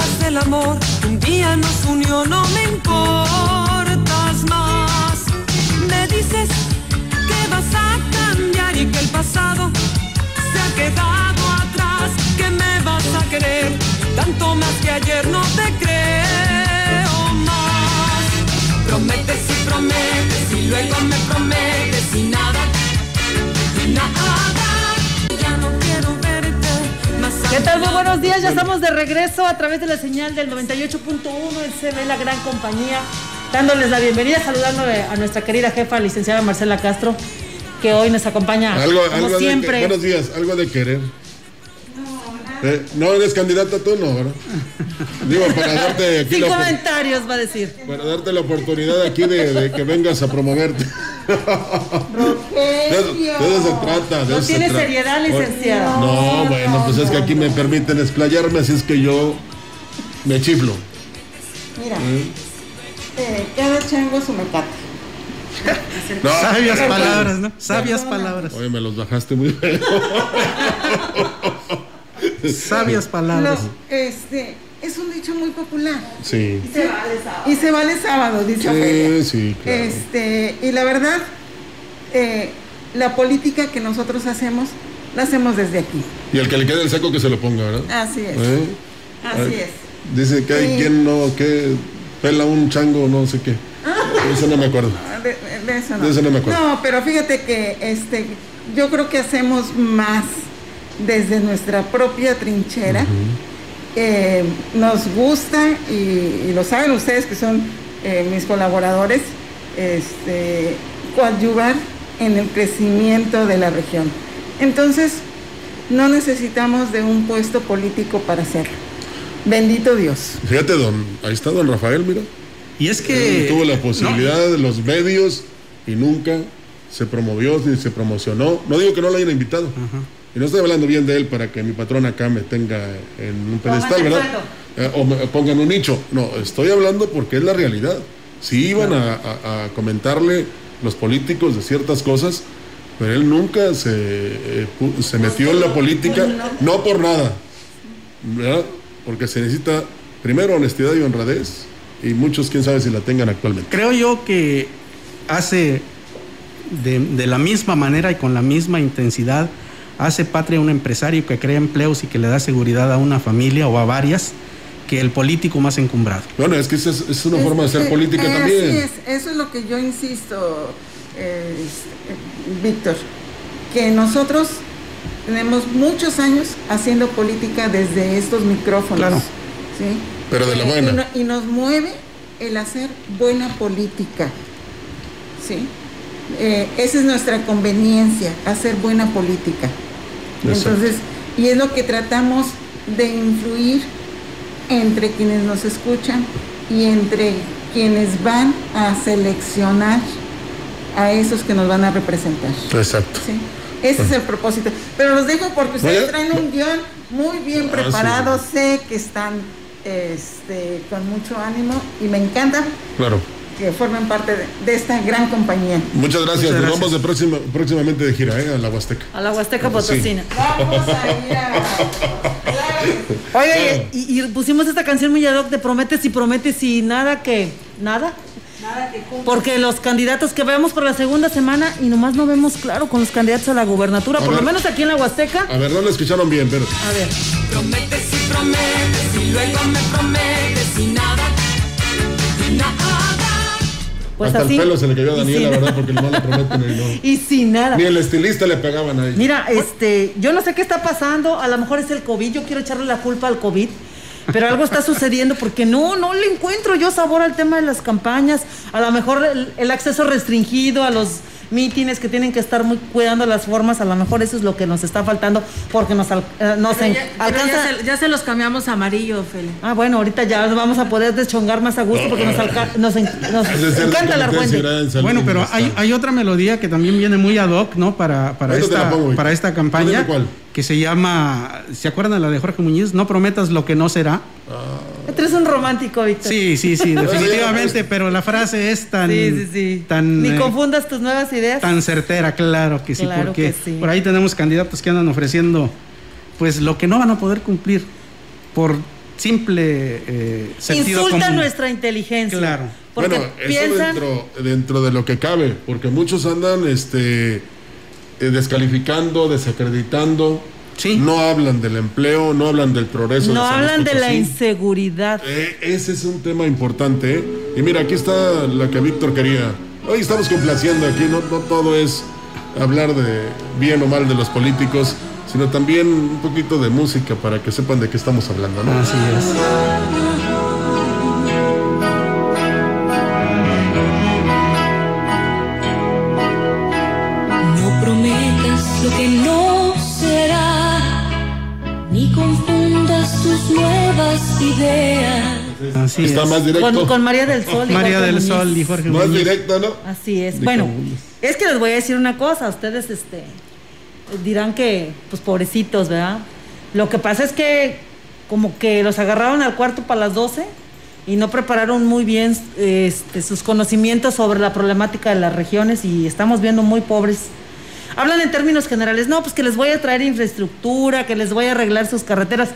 Olvidas del amor, un día nos unió, no me importas más. Me dices que vas a cambiar y que el pasado se ha quedado atrás, que me vas a querer tanto más que ayer, no te creo más. Prometes y prometes y luego me prometes y nada, y nada. ¿Qué tal? Muy buenos días, ya estamos de regreso a través de la señal del 98.1 el CB La Gran Compañía, dándoles la bienvenida, saludando a nuestra querida jefa, licenciada Marcela Castro, que hoy nos acompaña Algo, como algo de que- siempre. buenos días, algo de querer. Eh, no eres candidata tú, no, ¿verdad? Digo, para darte aquí Sin la, comentarios, va a decir. para darte la oportunidad aquí de, de que vengas a promoverte. De eso, de eso se trata. De No eso se tiene seriedad, licenciada. No, bueno, pues es que aquí me permiten explayarme, así es que yo me chiflo. Mira, eh, cada chango su mecate. No, Sabias palabras, ¿no? Sabias palabras. Oye, me los bajaste muy feo. Sabias palabras. No, este, es un dicho muy popular. Sí. Y se vale sábado. Y se vale sábado, dicho feria. Sí, sí, claro. Este, y la verdad, eh, la política que nosotros hacemos, la hacemos desde aquí. Y el que le quede el saco que se lo ponga, ¿verdad? Así es. ¿Eh? Así Ay, es. Dice que hay Sí. quien no, que pela un chango, no sé qué. Eso no me acuerdo. De, de eso no. De eso no me acuerdo. No, pero fíjate que este, yo creo que hacemos más desde nuestra propia trinchera. Eh, nos gusta, y, y lo saben ustedes que son eh, mis colaboradores, este, coadyuvar en el crecimiento de la región. Entonces, no necesitamos de un puesto político para hacerlo. Bendito Dios. Fíjate, don, ahí está don Rafael, mira. Y es Él que. tuvo la posibilidad de los medios y nunca se promovió ni se promocionó. No digo que no lo hayan invitado. Y no estoy hablando bien de él para que mi patrón acá me tenga en un pedestal, ¿verdad? Eh, o me pongan un nicho. No, estoy hablando porque es la realidad. Sí iban a, a- a comentarle los políticos de ciertas cosas, pero él nunca se, eh, se metió en la política, no por nada, ¿verdad? Porque se necesita primero honestidad y honradez, y muchos quién sabe si la tengan actualmente. Creo yo que hace de, de la misma manera y con la misma intensidad, hace patria un empresario que crea empleos y que le da seguridad a una familia o a varias, que el político más encumbrado. Bueno, es que esa es, es una forma de hacer Este, política eh, también. Así es, eso es lo que yo insisto, eh, Víctor, que nosotros tenemos muchos años haciendo política desde estos micrófonos. Claro. ¿sí? Pero de la buena. Y nos mueve el hacer buena política. ¿sí? Eh, esa es nuestra conveniencia, hacer buena política. Exacto. Entonces, y es lo que tratamos de influir entre quienes nos escuchan y entre quienes van a seleccionar a esos que nos van a representar. Exacto. ¿sí? Ese es el propósito. Pero los dejo porque ustedes traen un guion muy bien Ah, preparado. sí. Sé que están este, con mucho ánimo y me encanta Claro. Que formen parte de, de esta gran compañía. Muchas gracias. Muchas Nos vamos de próxima, próximamente de gira, ¿eh? A la Huasteca. A la Huasteca Sí. Potosina. Vamos a ir a... Oye, y, y pusimos esta canción muy ad hoc de prometes y prometes y nada que. ¿Nada? Porque los candidatos que vemos por la segunda semana y nomás no vemos claro con los candidatos a la gubernatura, A por lo menos aquí en la Huasteca. A ver, no lo escucharon bien, pero. A ver. Prometes y prometes y luego me prometes y Pues Hasta así. el pelo se le cayó a y Daniela, sin- ¿verdad? Porque no le prometen y no. Y sin nada. Ni el estilista le pegaban a ella. Mira, este, yo no sé qué está pasando, a lo mejor es el COVID, yo quiero echarle la culpa al COVID, pero algo está sucediendo porque no, no le encuentro yo sabor al tema de las campañas, a lo mejor el, el acceso restringido a los mítines que tienen que estar muy cuidando las formas, a lo mejor eso es lo que nos está faltando porque nos, al- eh, nos Pero en- ya, pero alcanza... ya se, ya se los cambiamos a amarillo, Feli. Ah, bueno, ahorita ya nos vamos a poder deschongar más a gusto porque nos, alca- nos, en- encanta gran salud Bueno, pero hay, hay otra melodía que también viene muy ad hoc, ¿no? Para, para, la esta, para esta ¿Tú campaña. cuál? Que se llama, ¿se acuerdan de la de Jorge Muñiz? No prometas lo que no será. Tú eres un romántico, Víctor. Sí, sí, sí, definitivamente, pero la frase es tan, sí, sí. sí. tan, Ni eh, confundas tus nuevas ideas. tan certera, claro que sí, Claro porque que sí. por ahí tenemos candidatos que andan ofreciendo, pues lo que no van a poder cumplir por simple eh, sentido Insulta común. nuestra inteligencia. Claro. Porque bueno, eso piensan. dentro, dentro de lo que cabe, porque muchos andan este, descalificando, desacreditando, Sí. no hablan del empleo, no hablan del progreso. No Luis hablan de la inseguridad. Eh, ese es un tema importante. ¿eh? Y mira, aquí está la que Víctor quería. Hoy estamos complaciendo aquí, no, no todo es hablar de bien o mal de los políticos, sino también un poquito de música para que sepan de qué estamos hablando, ¿no? Así es. Así Está es. más directo. Con, con María del Sol. y María Jorge del Muñiz. Sol y Jorge más Muñiz. directo, ¿no? Así es. De Bueno, es que les voy a decir una cosa. Ustedes este, dirán que, pues pobrecitos, ¿verdad? Lo que pasa es que como que los agarraron al cuarto para las 12 y no prepararon muy bien este, sus conocimientos sobre la problemática de las regiones y estamos viendo muy pobres. Hablan en términos generales, no, pues que les voy a traer infraestructura, que les voy a arreglar sus carreteras.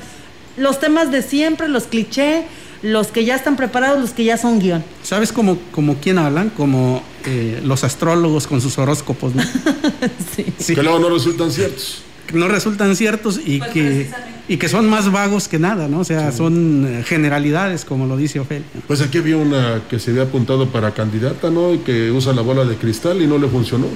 Los temas de siempre, los cliché, los que ya están preparados, los que ya son guion. ¿Sabes como, como quién hablan? Como eh, los astrólogos con sus horóscopos, ¿no? Sí. Sí. Que luego no resultan ciertos. No resultan ciertos y, Pues que, y que son más vagos que nada, ¿no? O sea, son eh, generalidades, como lo dice Ofelia. Pues aquí había una que se había apuntado para candidata, ¿no? Y que usa la bola de cristal y no le funcionó,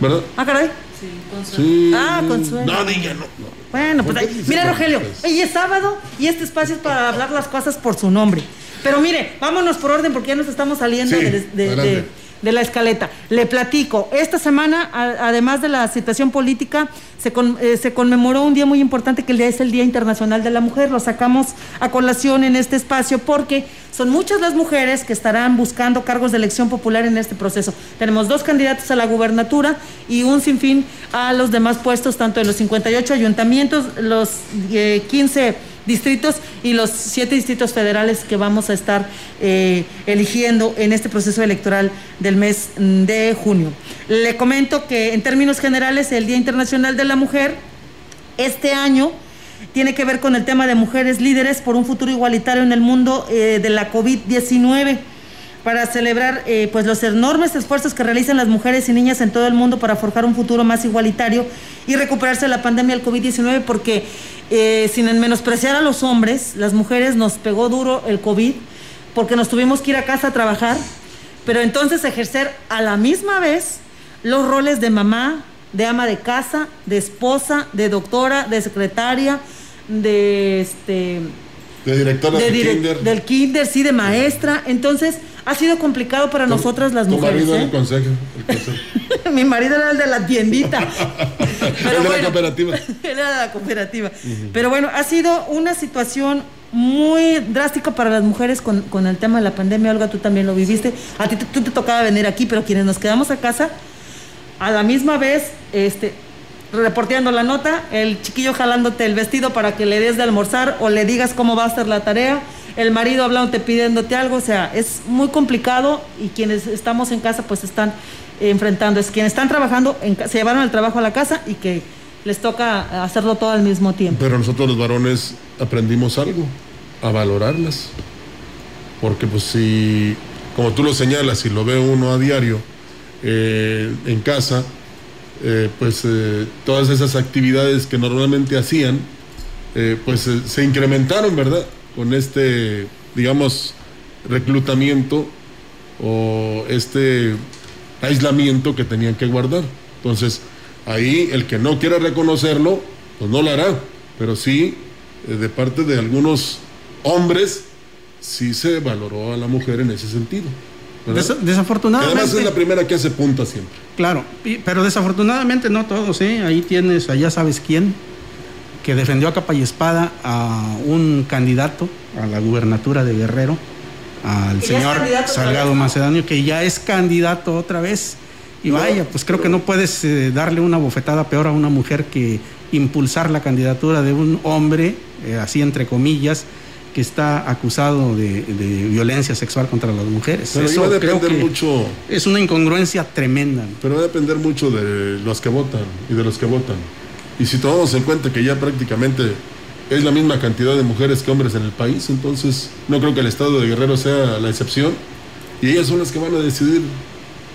¿verdad? Ah, caray. Sí, con su- Sí. Ah, Consuelo. No, diga, no. no. Bueno, pues ¿Por qué ahí- mira? Rogelio, Pues- hoy es sábado y este espacio es para hablar las cosas por su nombre. Pero mire, vámonos por orden porque ya nos estamos saliendo Sí, de, de- de la escaleta. Le platico, esta semana, además de la situación política, se, con- eh, se conmemoró un día muy importante que es el Día Internacional de la Mujer. Lo sacamos a colación en este espacio porque son muchas las mujeres que estarán buscando cargos de elección popular en este proceso. Tenemos dos candidatos a la gubernatura y un sinfín a los demás puestos, tanto en los 58 ayuntamientos, los eh, 15 distritos y los siete distritos federales que vamos a estar eh, eligiendo en este proceso electoral del mes de junio. Le comento que en términos generales el Día Internacional de la Mujer este año tiene que ver con el tema de mujeres líderes por un futuro igualitario en el mundo eh, de la COVID-19 para celebrar eh, pues los enormes esfuerzos que realizan las mujeres y niñas en todo el mundo para forjar un futuro más igualitario y recuperarse de la pandemia del COVID-19 porque eh, sin menospreciar a los hombres, las mujeres nos pegó duro el COVID porque nos tuvimos que ir a casa a trabajar, pero entonces ejercer a la misma vez los roles de mamá, de ama de casa, de esposa, de doctora, de secretaria, de este De directora de, de direc- kinder. del kinder, sí, de maestra. Entonces, ha sido complicado para Tu- nosotras las tu mujeres. marido ¿eh? el consejo. el consejo. Mi marido era el de la tiendita. el de la cooperativa. Era de la cooperativa. Pero bueno, ha sido una situación muy drástica para las mujeres con, con el tema de la pandemia. Olga, tú también lo viviste. A ti tú te tocaba venir aquí, pero quienes nos quedamos a casa, a la misma vez, este, reporteando la nota, el chiquillo jalándote el vestido para que le des de almorzar o le digas cómo va a ser la tarea, el marido hablándote, pidiéndote algo, o sea, es muy complicado y quienes estamos en casa pues están enfrentando, es quienes están trabajando, en se llevaron el trabajo a la casa y que les toca hacerlo todo al mismo tiempo. Pero nosotros los varones aprendimos algo, a valorarlas. Porque pues si, como tú lo señalas, si lo ve uno a diario eh, en casa, eh, pues eh, todas esas actividades que normalmente hacían, eh, pues se incrementaron, ¿verdad? Con este, digamos, reclutamiento o este aislamiento que tenían que guardar. Entonces, ahí el que no quiera reconocerlo, pues no lo hará, pero sí, de parte de algunos hombres, sí se valoró a la mujer en ese sentido. Desafortunadamente. además es la primera que hace punta siempre. Claro, y- pero desafortunadamente no todos, ¿eh? Ahí tienes, allá sabes quién, que defendió a capa y espada a un candidato a la gubernatura de Guerrero, al señor Salgado. Macedonio, que ya es candidato otra vez. Y vaya, pues creo que no puedes eh, darle una bofetada peor a una mujer que impulsar la candidatura de un hombre, eh, así entre comillas, que está acusado de, de violencia sexual contra las mujeres. Pero Eso va a creo depender que mucho, es una incongruencia tremenda. pero va a depender mucho de los que votan y de los que votan. Y si tomamos en cuenta que ya prácticamente es la misma cantidad de mujeres que hombres en el país, entonces no creo que el estado de Guerrero sea la excepción. Y ellas son las que van a decidir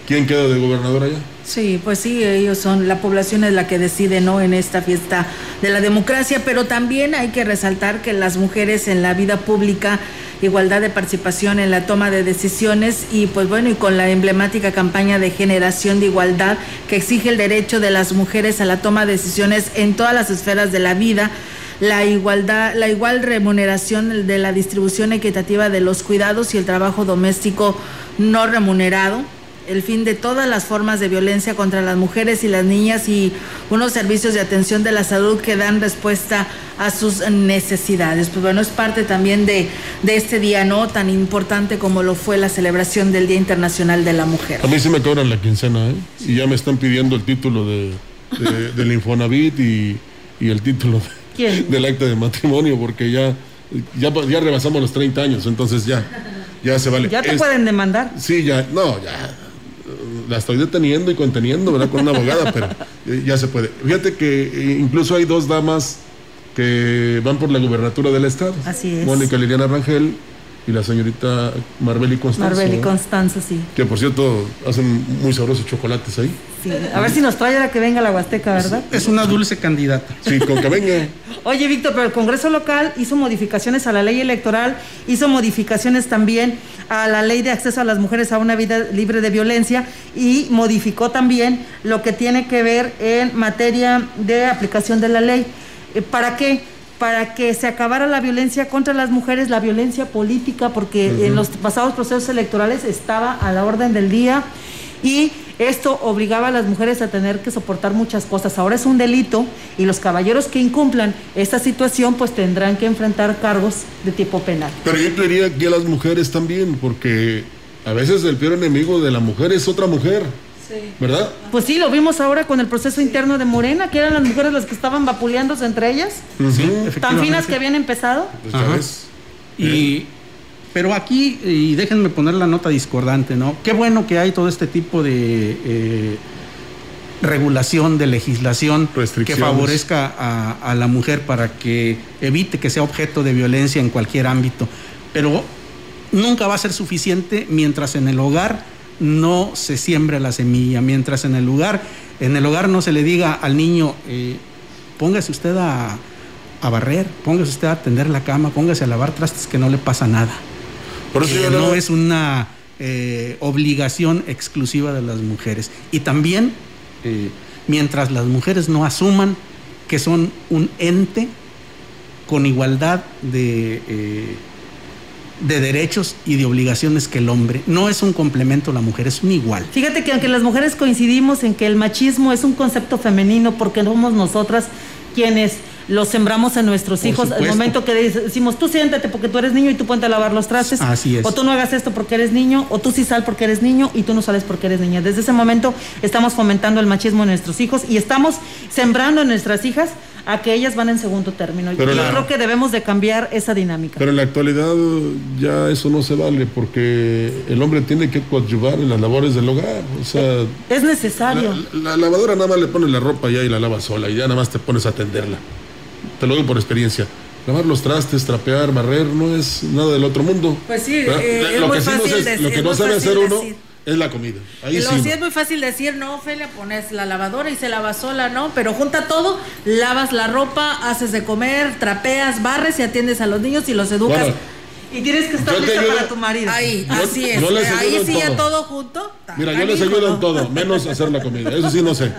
quién queda de gobernador allá. Sí, pues sí, ellos son, la población es la que decide, ¿no? En esta fiesta de la democracia, pero también hay que resaltar que las mujeres en la vida pública, igualdad de participación en la toma de decisiones y pues bueno, y con la emblemática campaña de generación de igualdad que exige el derecho de las mujeres a la toma de decisiones en todas las esferas de la vida, la igualdad, la igual remuneración de la distribución equitativa de los cuidados y el trabajo doméstico no remunerado, el fin de todas las formas de violencia contra las mujeres y las niñas y unos servicios de atención de la salud que dan respuesta a sus necesidades. Pues bueno, es parte también de, de este día, ¿no? Tan importante como lo fue la celebración del Día Internacional de la Mujer. A mí sí me cobran la quincena, ¿eh? Y ya me están pidiendo el título de, de- del Infonavit y, y el título de- ¿Quién? del acta de matrimonio, porque ya, ya, ya rebasamos los 30 años, entonces ya, ya se vale. Ya te Es- pueden demandar. Sí, ya, no, ya. La estoy deteniendo y conteniendo, ¿verdad? Con una abogada, pero eh, ya se puede. Fíjate que eh, incluso hay dos damas que van por la gubernatura del Estado. Así es. Mónica Liliana Rangel y la señorita Marbeli Constanzo. Marbel y ¿no? Constanza, sí. Que por cierto, hacen muy sabrosos chocolates ahí. sí. A ver si nos trae la que venga la Huasteca, ¿verdad? Es una dulce candidata. Sí, con que venga. Oye, Víctor, pero el Congreso local hizo modificaciones a la ley electoral, hizo modificaciones también a la ley de acceso a las mujeres a una vida libre de violencia y modificó también lo que tiene que ver en materia de aplicación de la ley. Eh, ¿Para qué? Para que se acabara la violencia contra las mujeres, la violencia política, porque en los pasados procesos electorales estaba a la orden del día y esto obligaba a las mujeres a tener que soportar muchas cosas. Ahora es un delito y los caballeros que incumplan esta situación pues tendrán que enfrentar cargos de tipo penal. Pero yo creería que las mujeres también, porque a veces el peor enemigo de la mujer es otra mujer. ¿Verdad? Pues sí, lo vimos ahora con el proceso interno de Morena, que eran las mujeres las que estaban vapuleándose entre ellas, tan Efectivamente. finas que habían empezado. Pues ya ves. Y, pero aquí, y déjenme poner la nota discordante, ¿no? Qué bueno que hay todo este tipo de eh, regulación, de legislación que favorezca a, a la mujer para que evite que sea objeto de violencia en cualquier ámbito. Pero nunca va a ser suficiente mientras en el hogar no se siembre la semilla, mientras en el lugar, en el hogar no se le diga al niño, eh, póngase usted a, a barrer, póngase usted a tender la cama, póngase a lavar trastes que no le pasa nada. Por eso no es una eh, obligación exclusiva de las mujeres. Y también, eh, mientras las mujeres no asuman que son un ente con igualdad de, de derechos y de obligaciones que el hombre, no es un complemento la mujer, es un igual. Fíjate que aunque las mujeres coincidimos en que el machismo es un concepto femenino porque somos nosotras quienes lo sembramos en nuestros Por hijos. Supuesto. momento que decimos, tú siéntate porque tú eres niño y tú ponte a lavar los trastes. Así es. O tú no hagas esto porque eres niño, o tú sí sal porque eres niño y tú no sales porque eres niña. Desde ese momento estamos fomentando el machismo en nuestros hijos y estamos sembrando en nuestras hijas a que ellas van en segundo término. Pero yo la- creo que debemos de cambiar esa dinámica. Pero en la actualidad ya eso no se vale porque el hombre tiene que coadyuvar en las labores del hogar. O sea, es necesario. la, la lavadora nada más le pones la ropa ya y la lava sola y ya nada más te pones a atenderla. Te lo digo por experiencia. Lavar los trastes, trapear, barrer, no es nada del otro mundo. Pues sí, eh, es lo muy que sí no sé decir- lo que no sabe hacer uno decir. Es la comida. Ahí Y lo- sí. sí es muy fácil decir, no, Ophelia, pones la lavadora y se lava sola, ¿no? Pero junta todo, lavas la ropa, haces de comer, trapeas, barres y atiendes a los niños y los educas. Bueno. Y tienes que estar lista ayudo. para tu marido. Ahí, Yo- así es. yo les Ahí sí ya todo. todo junto. Mira, yo les ayudo en todo, menos hacer la comida. Eso sí no sé.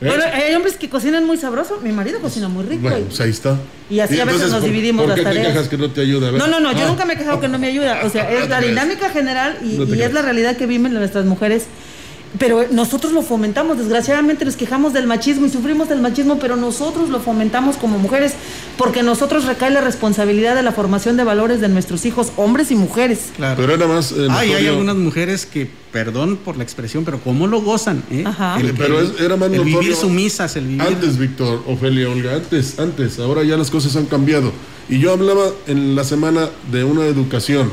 ¿Eh? Bueno, hay hombres que cocinan muy sabroso. Mi marido cocina muy rico. Bueno, pues ahí está. Y así a veces nos ¿por- dividimos ¿por las qué te tareas. quejas que no te ayuda? No, no, no, yo Ah, nunca me he quejado que no me ayuda. O sea, es la dinámica general y, No te y es la realidad que viven nuestras mujeres. Pero nosotros lo fomentamos, desgraciadamente nos quejamos del machismo y sufrimos del machismo, pero nosotros lo fomentamos como mujeres, porque nosotros recae la responsabilidad de la formación de valores de nuestros hijos, hombres y mujeres. Claro. Pero era más. eh, Ah, y hay algunas mujeres que, perdón por la expresión, pero cómo lo gozan, ¿eh? Ajá. El, Pero el- era más el notorio vivir sumisas, el vivir... Antes, Víctor, Ofelia, Olga, antes, antes, ahora ya las cosas han cambiado. Y yo hablaba en la semana de una educación,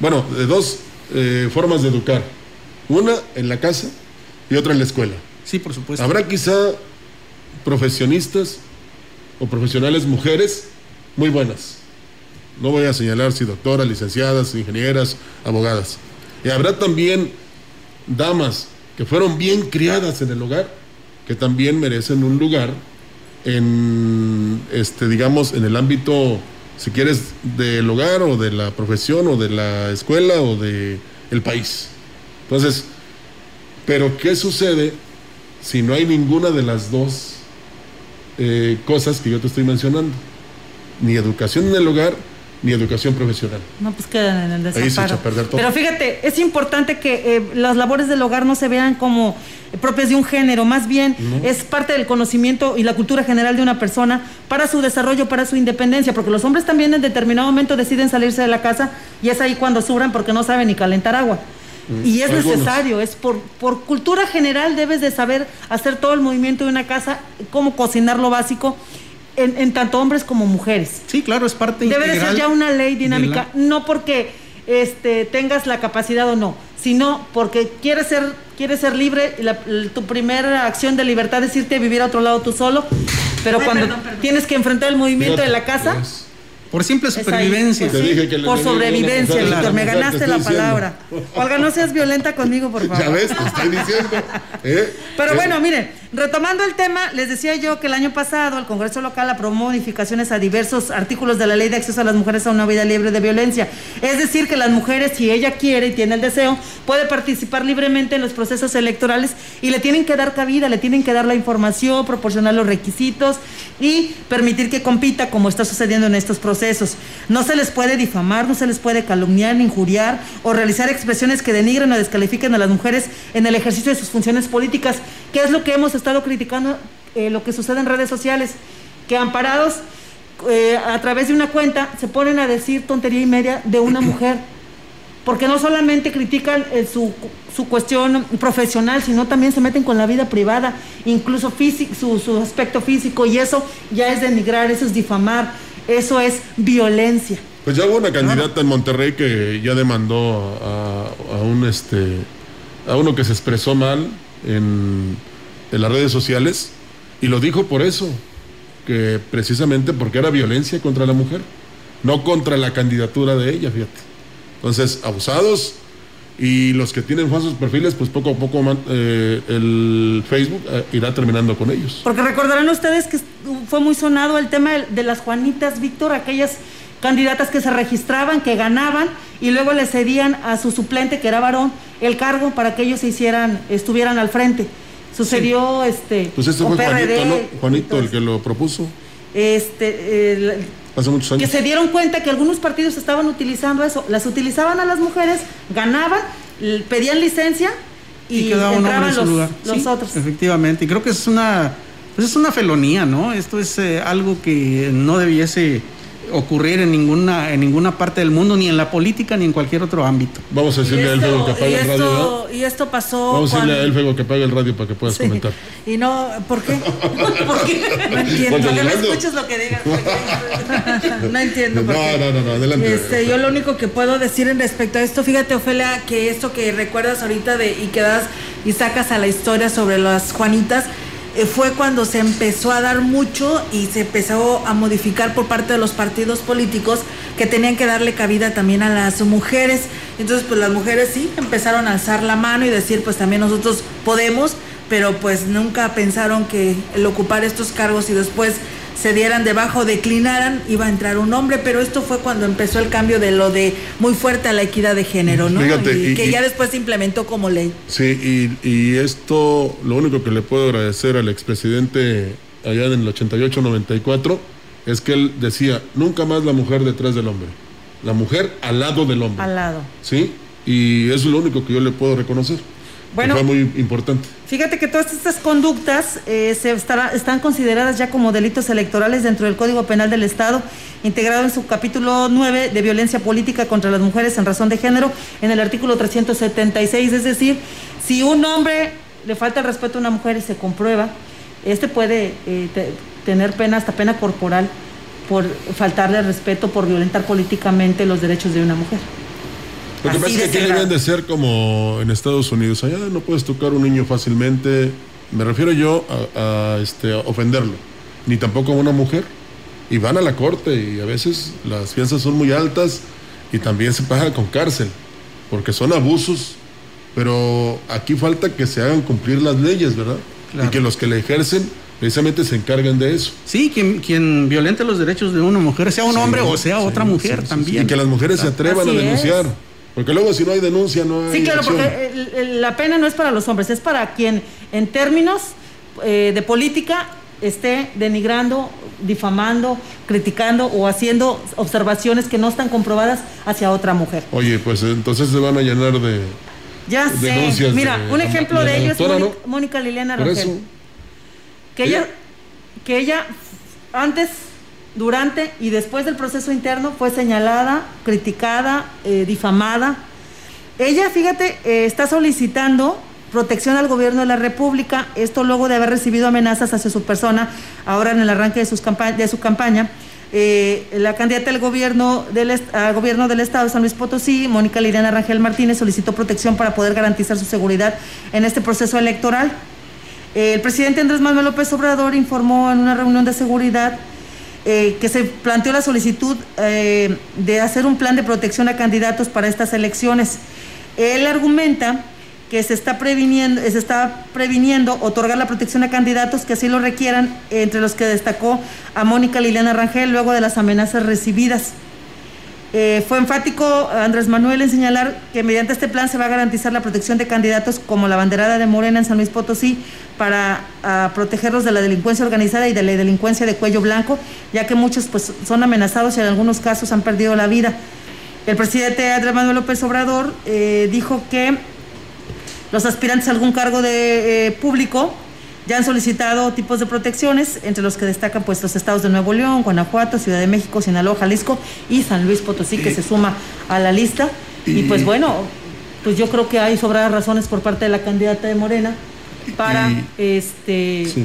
bueno, de dos eh, formas de educar. Una en la casa y otra en la escuela. Sí, por supuesto. Habrá quizá profesionistas o profesionales mujeres muy buenas. No voy a señalar si doctoras, licenciadas, ingenieras, abogadas. Y habrá también damas que fueron bien criadas en el hogar, que también merecen un lugar en, este, digamos, en el ámbito, si quieres, del hogar o de la profesión o de la escuela o de el país. Entonces, pero ¿qué sucede si no hay ninguna de las dos eh, cosas que yo te estoy mencionando? Ni educación en el hogar, ni educación profesional. No, pues quedan en el Ahí se desamparo. echa a perder todo. Pero fíjate, es importante que eh, las labores del hogar no se vean como propias de un género, más bien es parte del conocimiento y la cultura general de una persona para su desarrollo, para su independencia, porque los hombres también en determinado momento deciden salirse de la casa y es ahí cuando sufran porque no saben ni calentar agua. Y es Mm, Algunos. necesario, es por, por cultura general debes de saber hacer todo el movimiento de una casa, cómo cocinar lo básico, en, en tanto hombres como mujeres. Sí, claro, es parte Debe de ser ya una ley dinámica, la- no porque este, tengas la capacidad o no, sino porque quieres ser, quieres ser libre y la- tu primera acción de libertad es irte a vivir a otro lado tú solo, pero Ay, cuando perdón, perdón. tienes que enfrentar el movimiento de la casa, Yes. Por simple supervivencia. pues sí, por sobrevivencia, Víctor, me ganaste la diciendo. palabra. Olga, no seas violenta conmigo, por favor. Ya ves, te estoy diciendo. ¿eh? Pero Eh, bueno, miren, retomando el tema, les decía yo que el año pasado el Congreso local aprobó modificaciones a diversos artículos de la Ley de Acceso a las Mujeres a una Vida Libre de Violencia. Es decir, que las mujeres, si ella quiere y tiene el deseo, puede participar libremente en los procesos electorales y le tienen que dar cabida, le tienen que dar la información, proporcionar los requisitos y permitir que compita como está sucediendo en estos procesos. No se les puede difamar, no se les puede calumniar, ni injuriar o realizar expresiones que denigren o descalifiquen a las mujeres en el ejercicio de sus funciones políticas, que es lo que hemos estado criticando, eh, lo que sucede en redes sociales, que amparados eh, a través de una cuenta se ponen a decir tontería y media de una mujer. Porque no solamente critican eh, su, su cuestión profesional, sino también se meten con la vida privada, incluso físico, su, su aspecto físico, y eso ya es denigrar, eso es difamar, eso es violencia. Pues ya hubo una candidata en Monterrey que ya demandó a, a un este a uno que se expresó mal en, en las redes sociales y lo dijo por eso, que precisamente porque era violencia contra la mujer, no contra la candidatura de ella, fíjate. Entonces, abusados y los que tienen falsos perfiles, pues poco a poco eh, el Facebook eh, irá terminando con ellos. Porque recordarán ustedes que fue muy sonado el tema de, de las Juanitas, Víctor, aquellas candidatas que se registraban, que ganaban y luego le cedían a su suplente, que era varón, el cargo para que ellos se hicieran, estuvieran al frente. Sucedió este. Pues con fue PRD Juanito, ¿no? Juanito el que lo propuso este, el- hace muchos que años. se dieron cuenta que algunos partidos estaban utilizando eso, las utilizaban a las mujeres, ganaban, pedían licencia y, y quedaba un hombre en su los, lugar. los Sí, otros. Efectivamente, y creo que es una, pues es una felonía, ¿no? Esto es eh, algo que no debiese ocurrir en ninguna, en ninguna parte del mundo, ni en la política, ni en cualquier otro ámbito. Vamos a decirle a Elfego que apague el radio. y esto pasó. Vamos a decirle a Elfego que apague el radio para que puedas Sí. comentar. Y no, ¿por qué? ¿Por qué? No entiendo. Porque No me Yolando- escuches lo que digas. porque- No entiendo. por No, qué. no, no, no, adelante. Este, yo lo único que puedo decir en respecto a esto, fíjate, Ofelia, que esto que recuerdas ahorita de y que das y sacas a la historia sobre las Juanitas, fue cuando se empezó a dar mucho y se empezó a modificar por parte de los partidos políticos que tenían que darle cabida también a las mujeres. Entonces, pues las mujeres sí empezaron a alzar la mano y decir, pues también nosotros podemos, pero pues nunca pensaron que el ocupar estos cargos y después se dieran debajo, declinaran, iba a entrar un hombre, pero esto fue cuando empezó el cambio de lo de muy fuerte a la equidad de género, ¿no? Fíjate, y, y- que y- ya después se implementó como ley. Sí, y, y esto, lo único que le puedo agradecer al expresidente allá en el 88-94 es que él decía, nunca más la mujer detrás del hombre, la mujer al lado del hombre. Al lado. ¿Sí? Y eso es lo único que yo le puedo reconocer. Bueno. fue muy importante. Fíjate que todas estas conductas eh, se estará- están consideradas ya como delitos electorales dentro del Código Penal del Estado, integrado en su capítulo 9 de violencia política contra las mujeres en razón de género, en el artículo 376. Es decir, si un hombre le falta el respeto a una mujer y se comprueba, este puede eh, te- tener pena, hasta pena corporal, por faltarle el respeto, por violentar políticamente los derechos de una mujer. Lo que Así pasa es que aquí deben de ser como en Estados Unidos. Allá no puedes tocar a un niño fácilmente. Me refiero yo a, a, este, a ofenderlo. Ni tampoco a una mujer. Y van a la corte y a veces las fianzas son muy altas y también se paga con cárcel. Porque son abusos. Pero aquí falta que se hagan cumplir las leyes, ¿verdad? Claro. Y que los que le ejercen precisamente se encarguen de eso. Sí, quien, quien violente los derechos de una mujer, sea un Sí, hombre o sea sí, otra sí, mujer sí, sí. también. Y que las mujeres se atrevan Así a denunciar. es. Porque luego si no hay denuncia, no hay Sí, claro, acción. porque el- el- la pena no es para los hombres, es para quien en términos eh, de política esté denigrando, difamando, criticando o haciendo observaciones que no están comprobadas hacia otra mujer. Oye, pues entonces se van a llenar de... Ya sé. Denuncias Mira, de- un ejemplo de de, ello es Mónica, ¿no? Mónica Liliana Rangel. Que ella, que ella antes, durante y después del proceso interno fue señalada, criticada, eh, difamada. Ella, fíjate, eh, está solicitando protección al gobierno de la República, esto luego de haber recibido amenazas hacia su persona, ahora en el arranque de, su campaña. Eh, la candidata al gobierno, del, al gobierno del Estado San Luis Potosí, Mónica Liliana Rangel Martínez, solicitó protección para poder garantizar su seguridad en este proceso electoral. El presidente Andrés Manuel López Obrador informó en una reunión de seguridad eh, que se planteó la solicitud eh, de hacer un plan de protección a candidatos para estas elecciones. Él argumenta que se está previniendo, se está previniendo otorgar la protección a candidatos que así lo requieran, entre los que destacó a Mónica Liliana Rangel luego de las amenazas recibidas. Eh, fue enfático Andrés Manuel en señalar que mediante este plan se va a garantizar la protección de candidatos como la banderada de Morena en San Luis Potosí para ah, protegerlos de la delincuencia organizada y de la delincuencia de cuello blanco, ya que muchos pues, son amenazados y en algunos casos han perdido la vida. El presidente Andrés Manuel López Obrador eh, dijo que los aspirantes a algún cargo de eh, público ya han solicitado tipos de protecciones, entre los que destacan pues los estados de Nuevo León, Guanajuato, Ciudad de México, Sinaloa, Jalisco y San Luis Potosí, que se suma a la lista. Y, pues bueno, pues yo creo que hay sobradas razones por parte de la candidata de Morena para este Sí.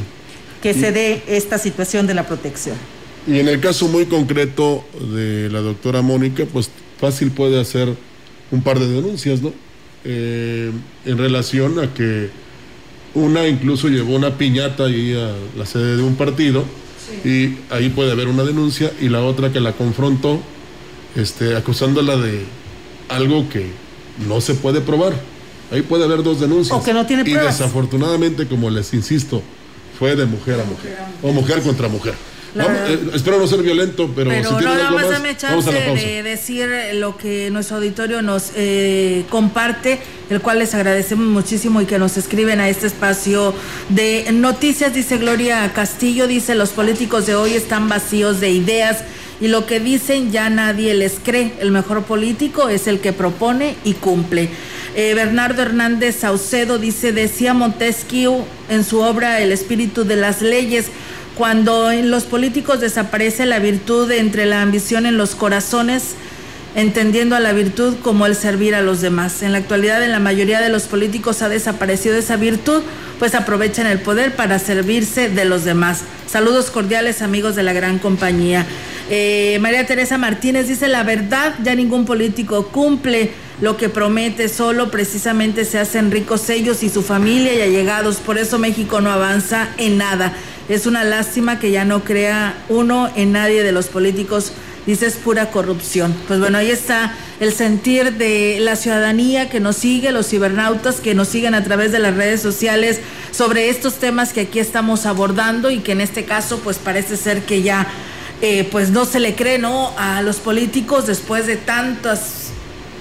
que se dé esta situación de la protección. Y en el caso muy concreto de la doctora Mónica, pues fácil puede hacer un par de denuncias, ¿no? Eh, en relación a que una incluso llevó una piñata ahí a la sede de un partido y ahí puede haber una denuncia y la otra que la confrontó este, acusándola de algo que no se puede probar. Ahí puede haber dos denuncias. O que no tiene y pruebas. desafortunadamente, como les insisto, fue de mujer a mujer. O mujer contra mujer. La- Vamos, eh, espero no ser violento, pero, Pero si no, nada más dame vamos chance a la pausa. de decir lo que nuestro auditorio nos eh, comparte, el cual les agradecemos muchísimo y que nos escriben a este espacio de noticias. Dice Gloria Castillo, dice, los políticos de hoy están vacíos de ideas y lo que dicen ya nadie les cree. El mejor político es el que propone y cumple. Eh, Bernardo Hernández Saucedo dice, decía Montesquieu en su obra El espíritu de las leyes, cuando en los políticos desaparece la virtud entre la ambición en los corazones, entendiendo a la virtud como el servir a los demás. En la actualidad en la mayoría de los políticos ha desaparecido esa virtud, pues aprovechan el poder para servirse de los demás. Saludos cordiales amigos de la gran compañía. Eh, María Teresa Martínez dice, la verdad, ya ningún político cumple lo que promete, solo precisamente se hacen ricos ellos y su familia y allegados, por eso México no avanza en nada. Es una lástima que ya no crea uno en nadie de los políticos dice es pura corrupción. Pues bueno, ahí está el sentir de la ciudadanía que nos sigue, los cibernautas que nos siguen a través de las redes sociales sobre estos temas que aquí estamos abordando y que en este caso pues parece ser que ya eh, pues no se le cree no a los políticos después de tantas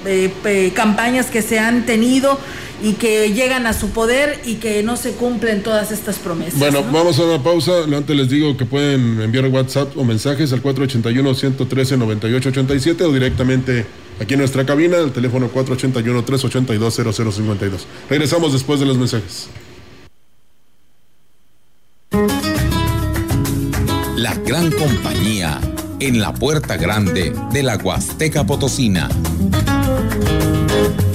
eh, campañas que se han tenido y que llegan a su poder y que no se cumplen todas estas promesas. Bueno, vamos a una pausa. Antes les digo que pueden enviar WhatsApp o mensajes al 481-113-9887 o directamente aquí en nuestra cabina, el teléfono 481-382-0052. Regresamos después de los mensajes. La gran compañía en la puerta grande de la Huasteca Potosina.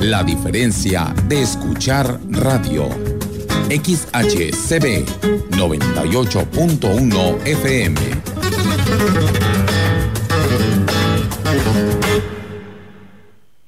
La diferencia de escuchar radio. XHCB 98.1 FM.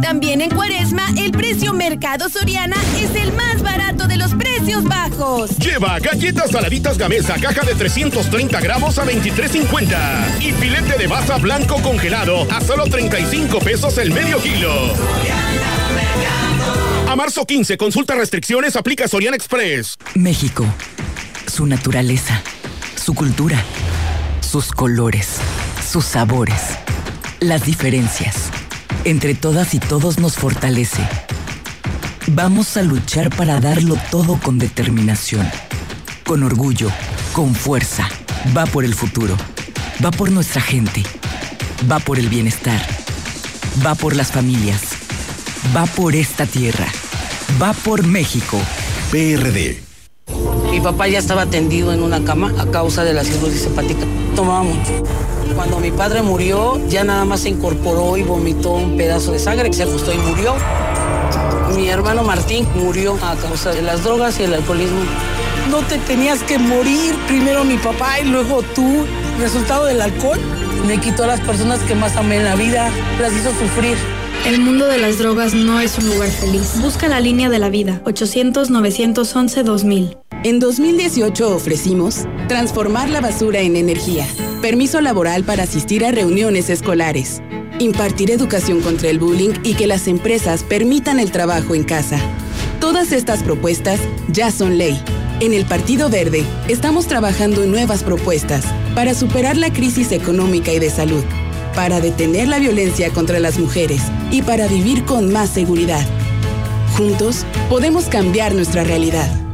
También en Cuaresma, el precio Mercado Soriana es el más barato de los precios bajos. Lleva galletas saladitas Gamesa, caja de 330 gramos a 23.50. Y filete de baza blanco congelado a solo 35 pesos el medio kilo. A marzo 15, consulta restricciones, aplica Soriana Express. México, su naturaleza, su cultura, sus colores, sus sabores, las diferencias entre todas y todos nos fortalece. Vamos a luchar para darlo todo con determinación, con orgullo, con fuerza. Va por el futuro, va por nuestra gente, va por el bienestar, va por las familias, va por esta tierra, va por México. PRD. Mi papá ya estaba tendido en una cama a causa de la cirrosis hepática. Tomaba mucho. Cuando mi padre murió, ya nada más se incorporó y vomitó un pedazo de sangre, se ajustó y murió. Mi hermano Martín murió a causa de las drogas y el alcoholismo. No te tenías que morir, primero mi papá y luego tú. Resultado del alcohol me quitó a las personas que más amé en la vida, las hizo sufrir. El mundo de las drogas no es un lugar feliz. Busca la línea de la vida, 800-911-2000. En 2018 ofrecimos transformar la basura en energía, permiso laboral para asistir a reuniones escolares, impartir educación contra el bullying y que las empresas permitan el trabajo en casa. Todas estas propuestas ya son ley. En el Partido Verde estamos trabajando en nuevas propuestas para superar la crisis económica y de salud, para detener la violencia contra las mujeres y para vivir con más seguridad. Juntos podemos cambiar nuestra realidad.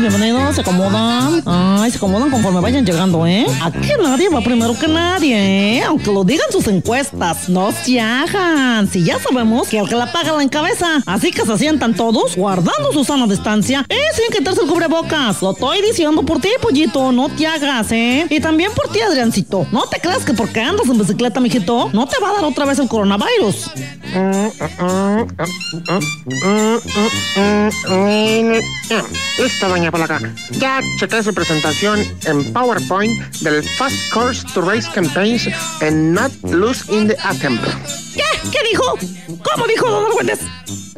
Bienvenidos, se acomodan. Ay, se acomodan conforme vayan llegando, ¿eh? Aquí nadie va primero que nadie, ¿eh? Aunque lo digan sus encuestas, no se hagan. Si ya sabemos que el que la paga la encabeza. Así que se sientan todos guardando su sana distancia y sin quitarse el cubrebocas. Lo estoy diciendo por ti, pollito, no te hagas, ¿eh? Y también por ti, Adriancito. No te creas que porque andas en bicicleta, mijito, no te va a dar otra vez el coronavirus. Listo, doña Polaca. Ya chequé su presentación en PowerPoint del Fast Course to Race Campaigns and Not Lose in the Attempt. ¿Qué? ¿Qué dijo? ¿Cómo dijo, don Argüentes?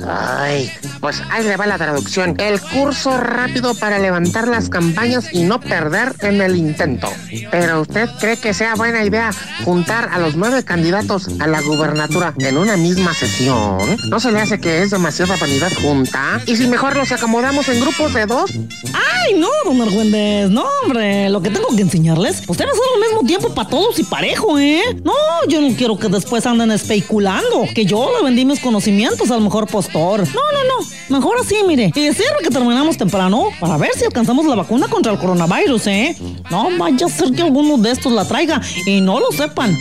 Ay, pues ahí le va la traducción. El curso rápido para levantar las campañas y no perder en el intento. Pero usted cree que sea buena idea juntar a los nueve candidatos a la gubernatura en una misma sesión? ¿No se le hace que es demasiada vanidad junta? ¿Y si mejor los acomodamos en grupos de dos? Ay, no, don Argüentes. No, hombre. Lo que tengo que enseñarles, pues debe ser al mismo tiempo para todos y parejo, ¿eh? No, yo no quiero que después anden especulando. Que yo le vendí mis conocimientos al mejor postor. No, no, no. Mejor así, mire. Y sirve que terminamos temprano para ver si alcanzamos la vacuna contra el coronavirus, ¿eh? No vaya a ser que alguno de estos la traiga y no lo sepan.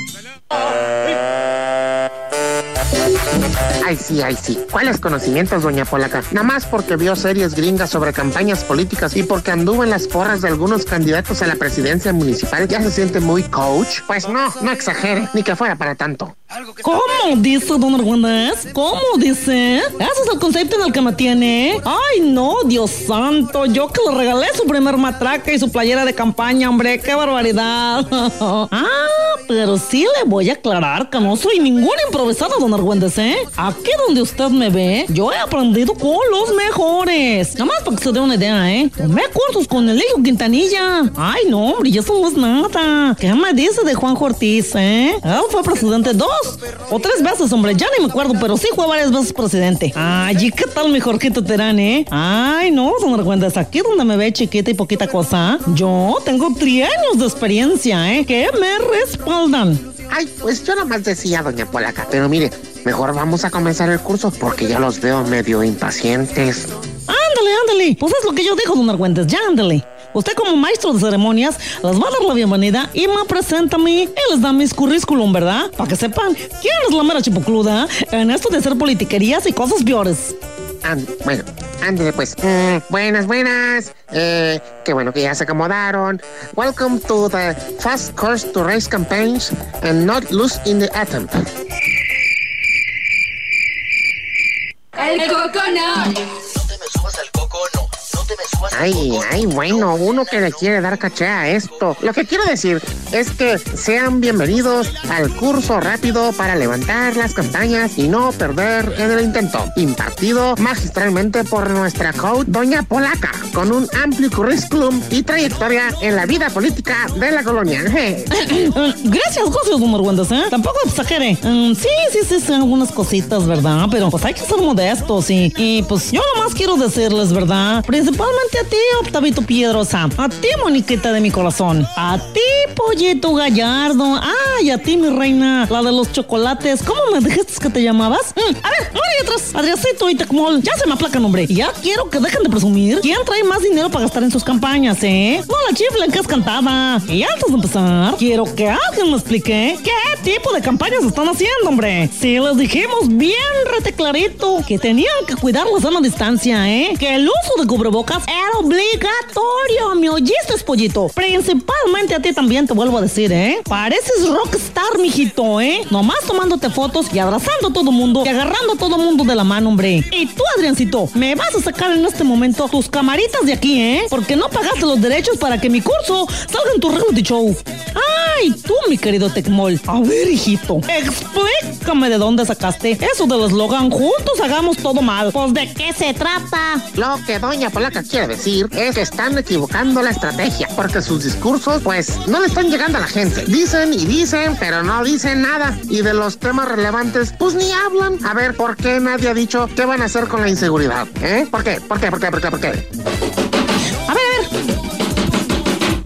Ay, sí, ay, sí. ¿Cuáles conocimientos, doña Polaca? Nada más porque vio series gringas sobre campañas políticas y porque anduvo en las porras de algunos candidatos a la presidencia municipal, ¿ya se siente muy coach? Pues no, no exagere, ni que fuera para tanto. ¿Cómo dice don Argüelles? ¿Cómo dice? Ese es el concepto en el que me tiene. Ay, no, Dios santo. Yo que le regalé su primer matraca y su playera de campaña, hombre. ¡Qué barbaridad! ah, pero sí le voy a aclarar que no soy ningún improvisado, don Argüelles, ¿eh? Aquí donde usted me ve, yo he aprendido con los mejores. Nada más para que se dé una idea, ¿eh? Tomé cursos con el hijo Quintanilla. Ay, no, hombre, y eso no nada. ¿Qué me dice de Juan Ortiz, eh? Él fue presidente dos o tres veces, hombre, ya ni me acuerdo, pero sí fue varias veces presidente. Ay, ¿y qué tal mi Jorgito Terán, eh? Ay, no, don Argüendes, aquí donde me ve chiquita y poquita cosa, yo tengo años de experiencia, eh, que me respaldan. Ay, pues yo nomás decía, doña Polaca, pero mire, mejor vamos a comenzar el curso porque ya los veo medio impacientes. Ándale, ándale. Pues es lo que yo digo, don Argüentes, ya ándale. Usted como maestro de ceremonias les va a dar la bienvenida y me presenta a mí y les da mis currículum, ¿verdad? Para que sepan quién es la mera chipocluda en esto de hacer politiquerías y cosas peores. And, bueno, ándale pues. Mm, buenas, buenas. Eh, qué bueno que ya se acomodaron. Welcome to the Fast Course to Race Campaigns and Not Lose in the Atom. El coconut. Ay, ay, bueno, uno que le quiere dar caché a esto. Lo que quiero decir es que sean bienvenidos al curso rápido para levantar las campañas y no perder en el intento. Impartido magistralmente por nuestra coach, Doña Polaca, con un amplio currículum y trayectoria en la vida política de la colonia. Gracias, José Argüendes, ¿eh? Tampoco exagere. Mm, sí, sí, sí, sí, algunas cositas, ¿verdad? Pero pues hay que ser modestos y, y pues yo nomás quiero decirles, ¿verdad? Principalmente a ti, Octavito Piedrosa. A ti, Moniquita de mi corazón. A ti, Pollito Gallardo. Ay, a ti, mi reina. La de los chocolates. ¿Cómo me dijiste que te llamabas? Mm, a ver, y atrás. Adriacito y Tecmol. Ya se me aplacan, hombre. Ya quiero que dejen de presumir quién trae más dinero para gastar en sus campañas, ¿eh? No la chiflen que es cantada. Y antes de empezar, quiero que alguien me explique qué tipo de campañas están haciendo, hombre. Si les dijimos bien rete clarito que tenían que cuidar la sana distancia, ¿eh? Que el uso de cubrebocas era obligatorio. ¿Me oíste, pollito? Principalmente a ti también te vuelvo a decir, ¿eh? Pareces rockstar, mijito, ¿eh? Nomás tomándote fotos y abrazando a todo mundo y agarrando a todo mundo de la mano, hombre. Y tú, Adriancito, me vas a sacar en este momento tus camaritas de aquí, ¿eh? Porque no pagaste los derechos para que mi curso salga en tu reality show. Ay, tú, mi querido Tecmol. A ver, hijito, explícame de dónde sacaste eso del eslogan Juntos hagamos todo mal. Pues, ¿de qué se trata? Lo que Doña Polaca quiere decir es que están equivocando la estrategia, porque sus discursos, pues, no le están llegando a la gente. Dicen y dicen, pero no dicen nada. Y de los temas relevantes, pues ni hablan. A ver, ¿por qué nadie ha dicho qué van a hacer con la inseguridad? ¿Eh? ¿Por qué? ¿Por qué? ¿Por qué? ¿Por qué? ¿Por qué? A ver,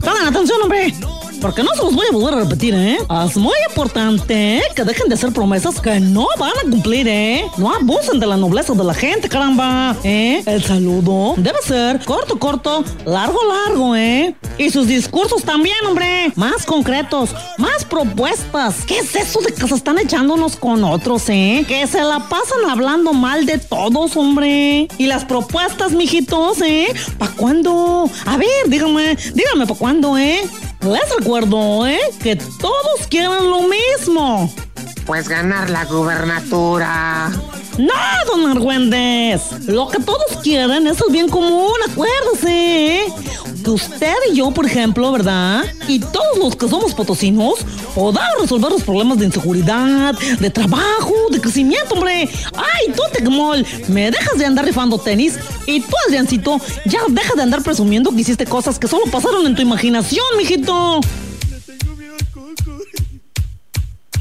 a atención, hombre. Porque no se los voy a volver a repetir, ¿eh? Es muy importante que dejen de hacer promesas que no van a cumplir, ¿eh? No abusen de la nobleza de la gente, caramba, ¿eh? El saludo debe ser corto, corto, largo, largo, ¿eh? Y sus discursos también, hombre. Más concretos, más propuestas. ¿Qué es eso de que se están echándonos con otros, eh? Que se la pasan hablando mal de todos, hombre. Y las propuestas, mijitos, ¿eh? ¿Para cuándo? A ver, dígame, dígame, ¿para cuándo, eh? Les recuerdo, ¿eh? Que todos quieren lo mismo. pues ganar la gubernatura. No, don Argüendes. Lo que todos quieren es el bien común, acuérdese. ¿eh? Que usted y yo, por ejemplo, ¿verdad? Y todos los que somos potosinos, podamos resolver los problemas de inseguridad, de trabajo, de crecimiento, hombre. Ay, tú, Tecmol, me dejas de andar rifando tenis. Y tú, Adriancito, ya deja de andar presumiendo que hiciste cosas que solo pasaron en tu imaginación, mijito.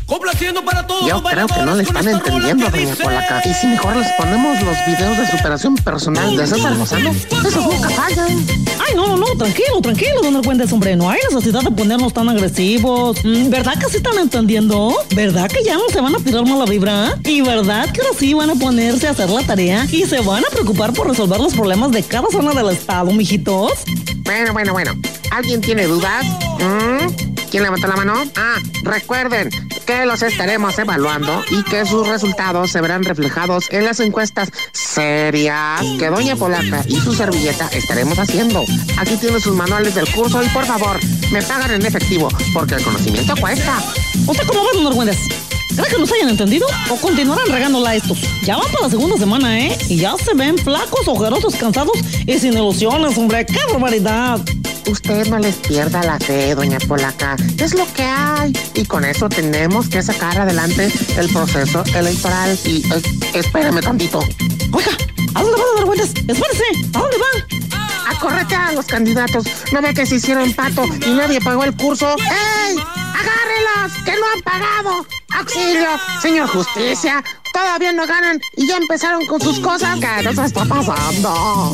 Complaciendo para todos Yo creo que no le están entendiendo, doña dice- Polaca. Y si mejor les ponemos los videos de superación personal de César Lozano, esos nunca fallan. Ay, no, no, no, tranquilo, tranquilo, don Argüendes, hombre. No hay necesidad de ponernos tan agresivos. Mm, ¿Verdad que sí están entendiendo? ¿Verdad que ya no se van a tirar mala vibra? ¿Y verdad que ahora sí van a ponerse a hacer la tarea y se van a preocupar por resolver los problemas de cada zona del estado, mijitos? Bueno, bueno, bueno. ¿Alguien tiene dudas? ¿Mm? ¿Quién levantó la mano? Ah, recuerden que los estaremos evaluando y que sus resultados se verán reflejados en las encuestas serias que Doña Polaca y su servilleta estaremos haciendo. Aquí tienen sus manuales del curso y por favor, me pagan en efectivo porque el conocimiento cuesta. ¿Usted cómo va, don Argüendes? ¿Cree que nos hayan entendido? ¿O continuarán regándola a estos? Ya van para la segunda semana, ¿eh? Y ya se ven flacos, ojerosos, cansados y sin ilusiones, hombre. ¡Qué barbaridad! Usted no les pierda la fe, doña Polaca. Es lo que hay. Y con eso tenemos que sacar adelante el proceso electoral. Y eh, espéreme tantito. Oiga, ¿a dónde van, don Argüendes? Espérese, ¿a dónde van? A corretear a los candidatos. ¿No ve que se hicieron pato y nadie pagó el curso? ¡Ey! ¡Agárrelos! ¡Que no han pagado! ¡Auxilio! Señor Justicia, todavía no ganan y ya empezaron con sus cosas. ¿Qué nos está pasando?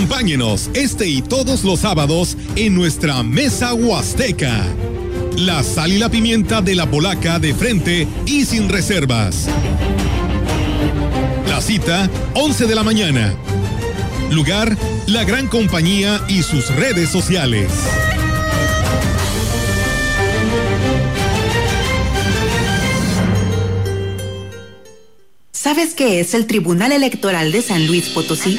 Acompáñenos este y todos los sábados en nuestra mesa huasteca. La sal y la pimienta de la polaca de frente y sin reservas. La cita, 11 de la mañana. Lugar, la gran compañía y sus redes sociales. ¿Sabes qué es el Tribunal Electoral de San Luis Potosí?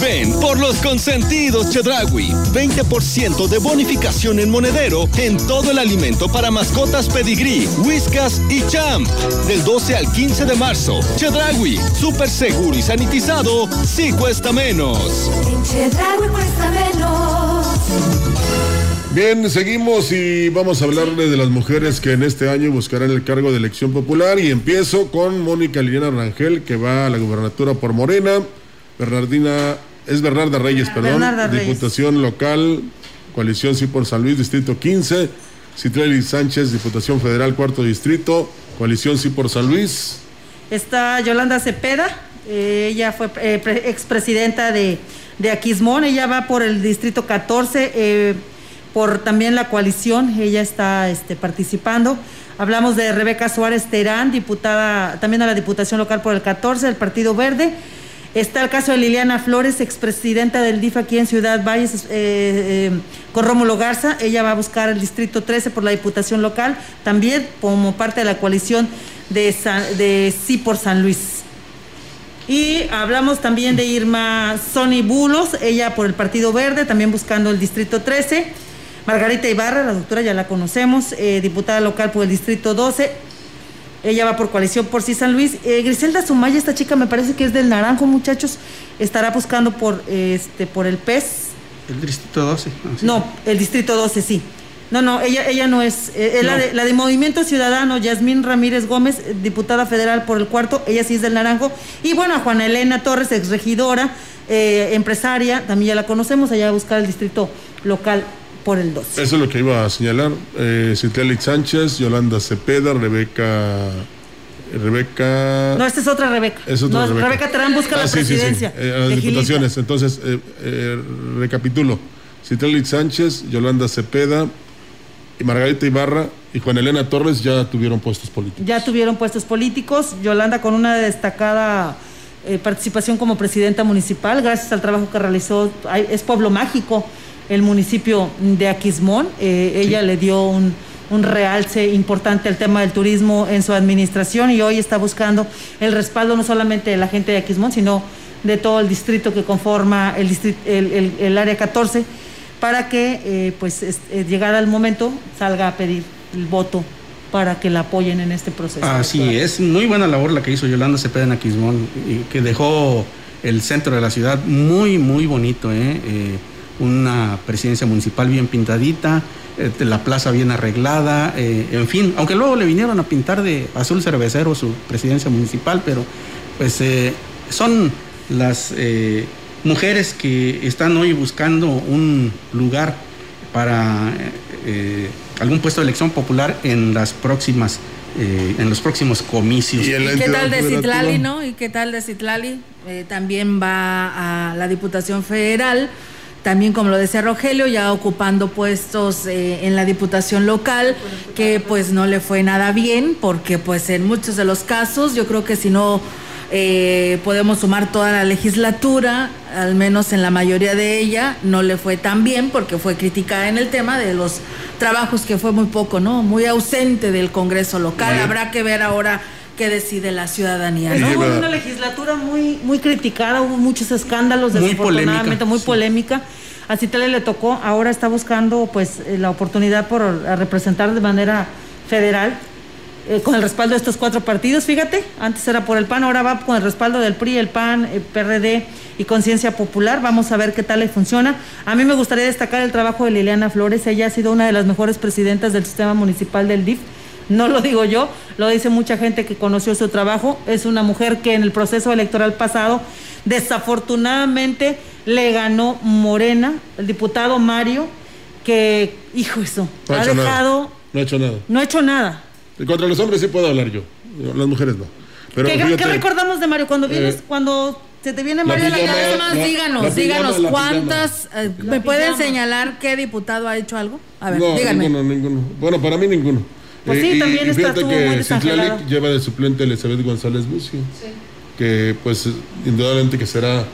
Ven por los consentidos Chedragui. 20% de bonificación en monedero en todo el alimento para mascotas Pedigrí, Whiskas y Champ. Del 12 al 15 de marzo. Chedragui, súper seguro y sanitizado, sí cuesta menos. Chedraui cuesta menos. Bien, seguimos y vamos a hablarle de las mujeres que en este año buscarán el cargo de elección popular y empiezo con Mónica Liliana Rangel que va a la gubernatura por Morena, Bernardina, es Bernarda Reyes, perdón, Bernarda Reyes. Diputación Local, Coalición Sí por San Luis, Distrito 15, Citlali Sánchez, Diputación Federal, Cuarto Distrito, Coalición Sí por San Luis, Está Yolanda Cepeda, eh, ella fue eh, pre- expresidenta de, de Aquismón, ella va por el distrito 14, eh, por también la coalición, ella está este, participando. Hablamos de Rebeca Suárez Terán, diputada también a la Diputación Local por el 14, del Partido Verde. Está el caso de Liliana Flores, expresidenta del DIF aquí en Ciudad Valles, eh, eh, con Rómulo Garza. Ella va a buscar el Distrito 13 por la Diputación Local, también como parte de la coalición de, Sí por San Luis. Y hablamos también de Irma Sony Bulos, ella por el Partido Verde, también buscando el Distrito 13. Margarita Ibarra, la doctora ya la conocemos, eh, diputada local por el Distrito 12. Ella va por coalición por sí San Luis. Eh, Griselda Sumaya, esta chica me parece que es del Naranjo, muchachos. Estará buscando por este por el PES. El distrito 12. ah, sí. No, el Distrito 12, sí. No, no, ella, ella no es. eh, la, No. de, la de Movimiento Ciudadano, Yasmín Ramírez Gómez, diputada federal por el cuarto, ella sí es del Naranjo. Y bueno, a Juana Elena Torres, exregidora, eh, empresaria, también ya la conocemos, allá va a buscar el distrito local por el 2. Eso es lo que iba a señalar. Eh, Sánchez, Yolanda Cepeda, Rebeca. Rebeca. No, esta es otra Rebeca. Es otra No, Rebeca. Rebeca Terán busca la Ah, sí, sí, sí. presidencia. Eh, a las diputaciones. Entonces, eh, eh, recapitulo. Citlali Sánchez, Yolanda Cepeda, y Margarita Ibarra y Juan Elena Torres ya tuvieron puestos políticos. ya tuvieron puestos políticos. Yolanda con una destacada eh, participación como presidenta municipal, gracias al trabajo que realizó. hay- Es pueblo mágico el municipio de Aquismón. Eh, ella le dio un, un realce importante al tema del turismo en su administración y hoy está buscando el respaldo no solamente de la gente de Aquismón, sino de todo el distrito que conforma el, distri- el, el- el área 14 para que eh, pues es- eh, llegada el momento salga a pedir el voto para que la apoyen en este proceso. Así es, muy buena labor la que hizo Yolanda Cepeda en Aquismón, y que dejó el centro de la ciudad muy, muy bonito, ¿eh? Eh, una presidencia municipal bien pintadita, eh, la plaza bien arreglada, eh, en fin, aunque luego le vinieron a pintar de azul cervecero su presidencia municipal, pero pues eh, son las eh, mujeres que están hoy buscando un lugar para eh, algún puesto de elección popular en las próximas eh, en los próximos comicios. ¿Y qué tal de Citlali, no? ¿Y qué tal de Citlali? Eh, también va a la Diputación Federal, también como lo decía Rogelio, ya ocupando puestos eh, en la Diputación local, que pues no le fue nada bien, porque pues en muchos de los casos, yo creo que si no eh, podemos sumar toda la legislatura, al menos en la mayoría de ella, no le fue tan bien, porque fue criticada en el tema de los trabajos que fue muy poco, ¿no? Muy ausente del Congreso local. Habrá que ver ahora qué decide la ciudadanía. ¿no? Hubo una legislatura muy, muy criticada, hubo muchos escándalos, Muy desafortunadamente, polémica, muy sí. polémica. A Citlali le tocó, ahora está buscando pues eh, la oportunidad por a representar de manera federal eh, con el respaldo de estos cuatro partidos, fíjate, antes era por el PAN, ahora va con el respaldo del PRI, el PAN, el PRD y Conciencia Popular, vamos a ver qué tal le funciona. A mí me gustaría destacar el trabajo de Liliana Flores, ella ha sido una de las mejores presidentas del sistema municipal del DIF, no lo digo yo, lo dice mucha gente que conoció su trabajo, es una mujer que en el proceso electoral pasado desafortunadamente le ganó Morena, el diputado Mario, que, hijo eso, No ha ha hecho nada. dejado, No ha hecho nada. no ha hecho nada. Y Contra los hombres sí puedo hablar yo. Las mujeres no. Pero ¿Qué, recordamos de Mario? Cuando vienes, Eh, cuando se te viene la Mario a la pijama, cabeza, Nada más la- díganos, la pijama, díganos la cuántas. eh, ¿Me pueden señalar qué diputado ha hecho algo? A ver, no, díganme. ninguno, ninguno. Bueno, para mí ninguno. Pues sí, y- también y está- fíjate que. Citlali lleva de suplente a Elizabeth González Bucio. Que pues indudablemente que será,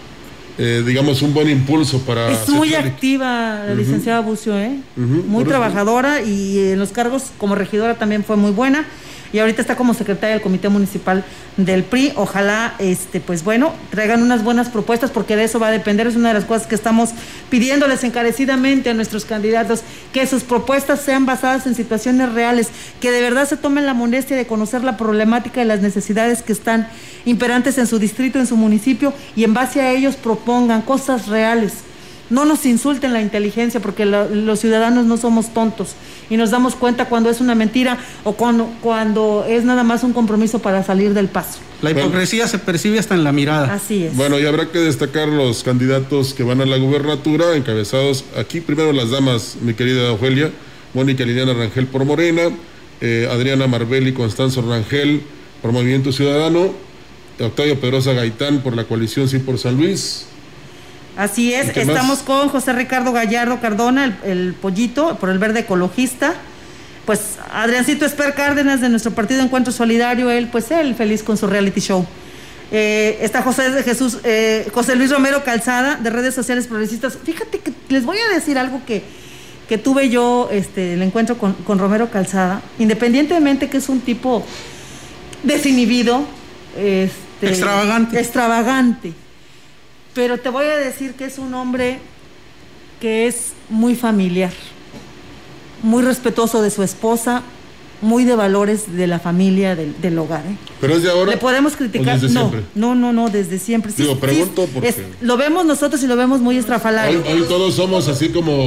eh, digamos, un buen impulso para Es muy activa la Ujú. licenciada Bucio, ¿eh? Ujú, Muy por eso. trabajadora y en los cargos como regidora también fue muy buena. Y ahorita está como secretaria del Comité Municipal del PRI. Ojalá, este, pues bueno, traigan unas buenas propuestas porque de eso va a depender. Es una de las cosas que estamos pidiéndoles encarecidamente a nuestros candidatos, que sus propuestas sean basadas en situaciones reales, que de verdad se tomen la molestia de conocer la problemática y las necesidades que están imperantes en su distrito, en su municipio, y en base a ellos propongan cosas reales. No nos insulten la inteligencia porque lo- los ciudadanos no somos tontos y nos damos cuenta cuando es una mentira o cuando, cuando es nada más un compromiso para salir del paso. La hipocresía se percibe hasta en la mirada. Así es. Bueno, y habrá que destacar los candidatos que van a la gubernatura, encabezados aquí primero las damas, mi querida Ofelia, Mónica Liliana Rangel por Morena, eh, Adriana Marbel y Constanzo Rangel por Movimiento Ciudadano, Octavio Pedrosa Gaitán por la coalición Sí por San Luis. Así ¿Y es, estamos más? con José Ricardo Gallardo Cardona, el, el pollito, por el verde ecologista. Pues Adriancito Esper Cárdenas de nuestro partido Encuentro Solidario, él, pues él feliz con su reality show. Eh, está José de Jesús, eh, José Luis Romero Calzada de redes sociales progresistas. Fíjate que les voy a decir algo que, que tuve yo, este, el encuentro con, con Romero Calzada, independientemente que es un tipo desinhibido, este, Extravagante. extravagante. Pero te voy a decir que es un hombre que es muy familiar, muy respetuoso de su esposa, muy de valores de la familia, del, del hogar. ¿eh? Pero es de ahora. Le podemos ¿O criticar. desde No, siempre? no, no, no, desde siempre. Sí, Digo, sí, pregunto porque- es- lo vemos nosotros y lo vemos muy estrafalario. hoy todos somos así como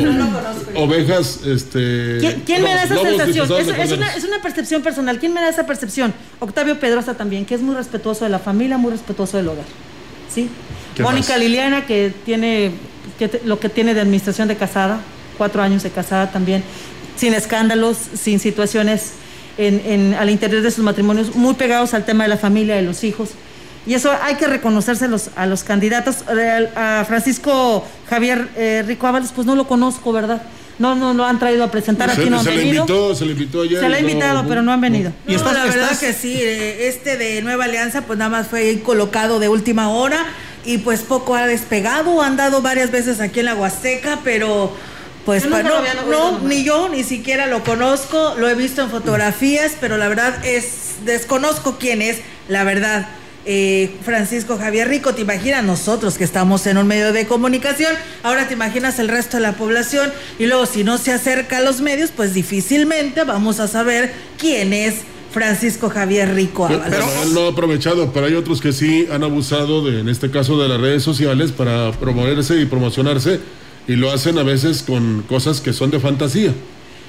ovejas, este. ¿Quién, quién me da esa sensación? Es, una, es una percepción personal. ¿Quién me da esa percepción? Octavio Pedrosa también, que es muy respetuoso de la familia, muy respetuoso del hogar. ¿Sí? ¿Qué Mónica más? Liliana, que tiene que te- lo que tiene de administración de casada. cuatro años de casada también, sin escándalos, sin situaciones en, en- al interior de sus matrimonios, muy pegados al tema de la familia, de los hijos. Y eso hay que reconocérselos a los candidatos. Eh, A Francisco Javier eh, Rico Ábalos, pues no lo conozco, ¿verdad? No, no lo han traído a presentar, Se, aquí no han se le venido. invitó, se le invitó ayer. Se le ha y no- invitado, pero no han venido. Y la verdad que sí, eh, este de Nueva Alianza pues nada más fue colocado de última hora y pues poco ha despegado, han dado varias veces aquí en la Huasteca, pero pues no, no, ni yo ni siquiera lo conozco, lo he visto en fotografías, pero la verdad es, desconozco quién es, la verdad. Eh, Francisco Javier Rico, te imaginas nosotros que estamos en un medio de comunicación, ahora te imaginas el resto de la población y luego si no se acerca a los medios, pues difícilmente vamos a saber quién es Francisco Javier Rico Pero, Ábalos. pero él no ha aprovechado, pero hay otros que sí han abusado de, en este caso de las redes sociales para promoverse y promocionarse y lo hacen a veces con cosas que son de fantasía.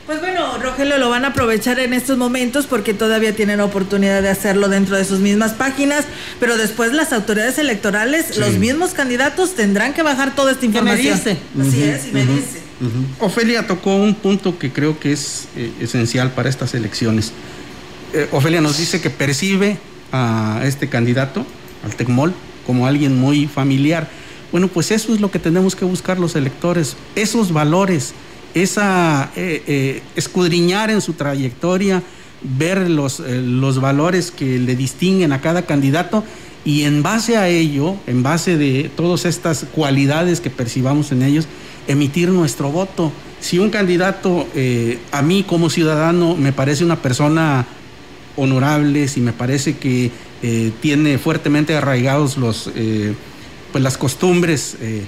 Pues bueno, Rogelio lo van a aprovechar en estos momentos porque todavía tienen oportunidad de hacerlo dentro de sus mismas páginas, pero después las autoridades electorales, Sí. los mismos candidatos tendrán que bajar toda esta me información. dice. Así es, y me dice. Ofelia tocó un punto que creo que es eh, esencial para estas elecciones. Eh, Ofelia nos dice que percibe a este candidato, al Tecmol, como alguien muy familiar. Bueno, pues eso es lo que tenemos que buscar los electores, esos valores, esa eh, eh, escudriñar en su trayectoria, ver los, los valores que le distinguen a cada candidato y en base a ello, en base de todas estas cualidades que percibamos en ellos, emitir nuestro voto. Si un candidato a mí como ciudadano me parece una persona honorable, si me parece que eh, tiene fuertemente arraigados los, eh, pues las costumbres eh,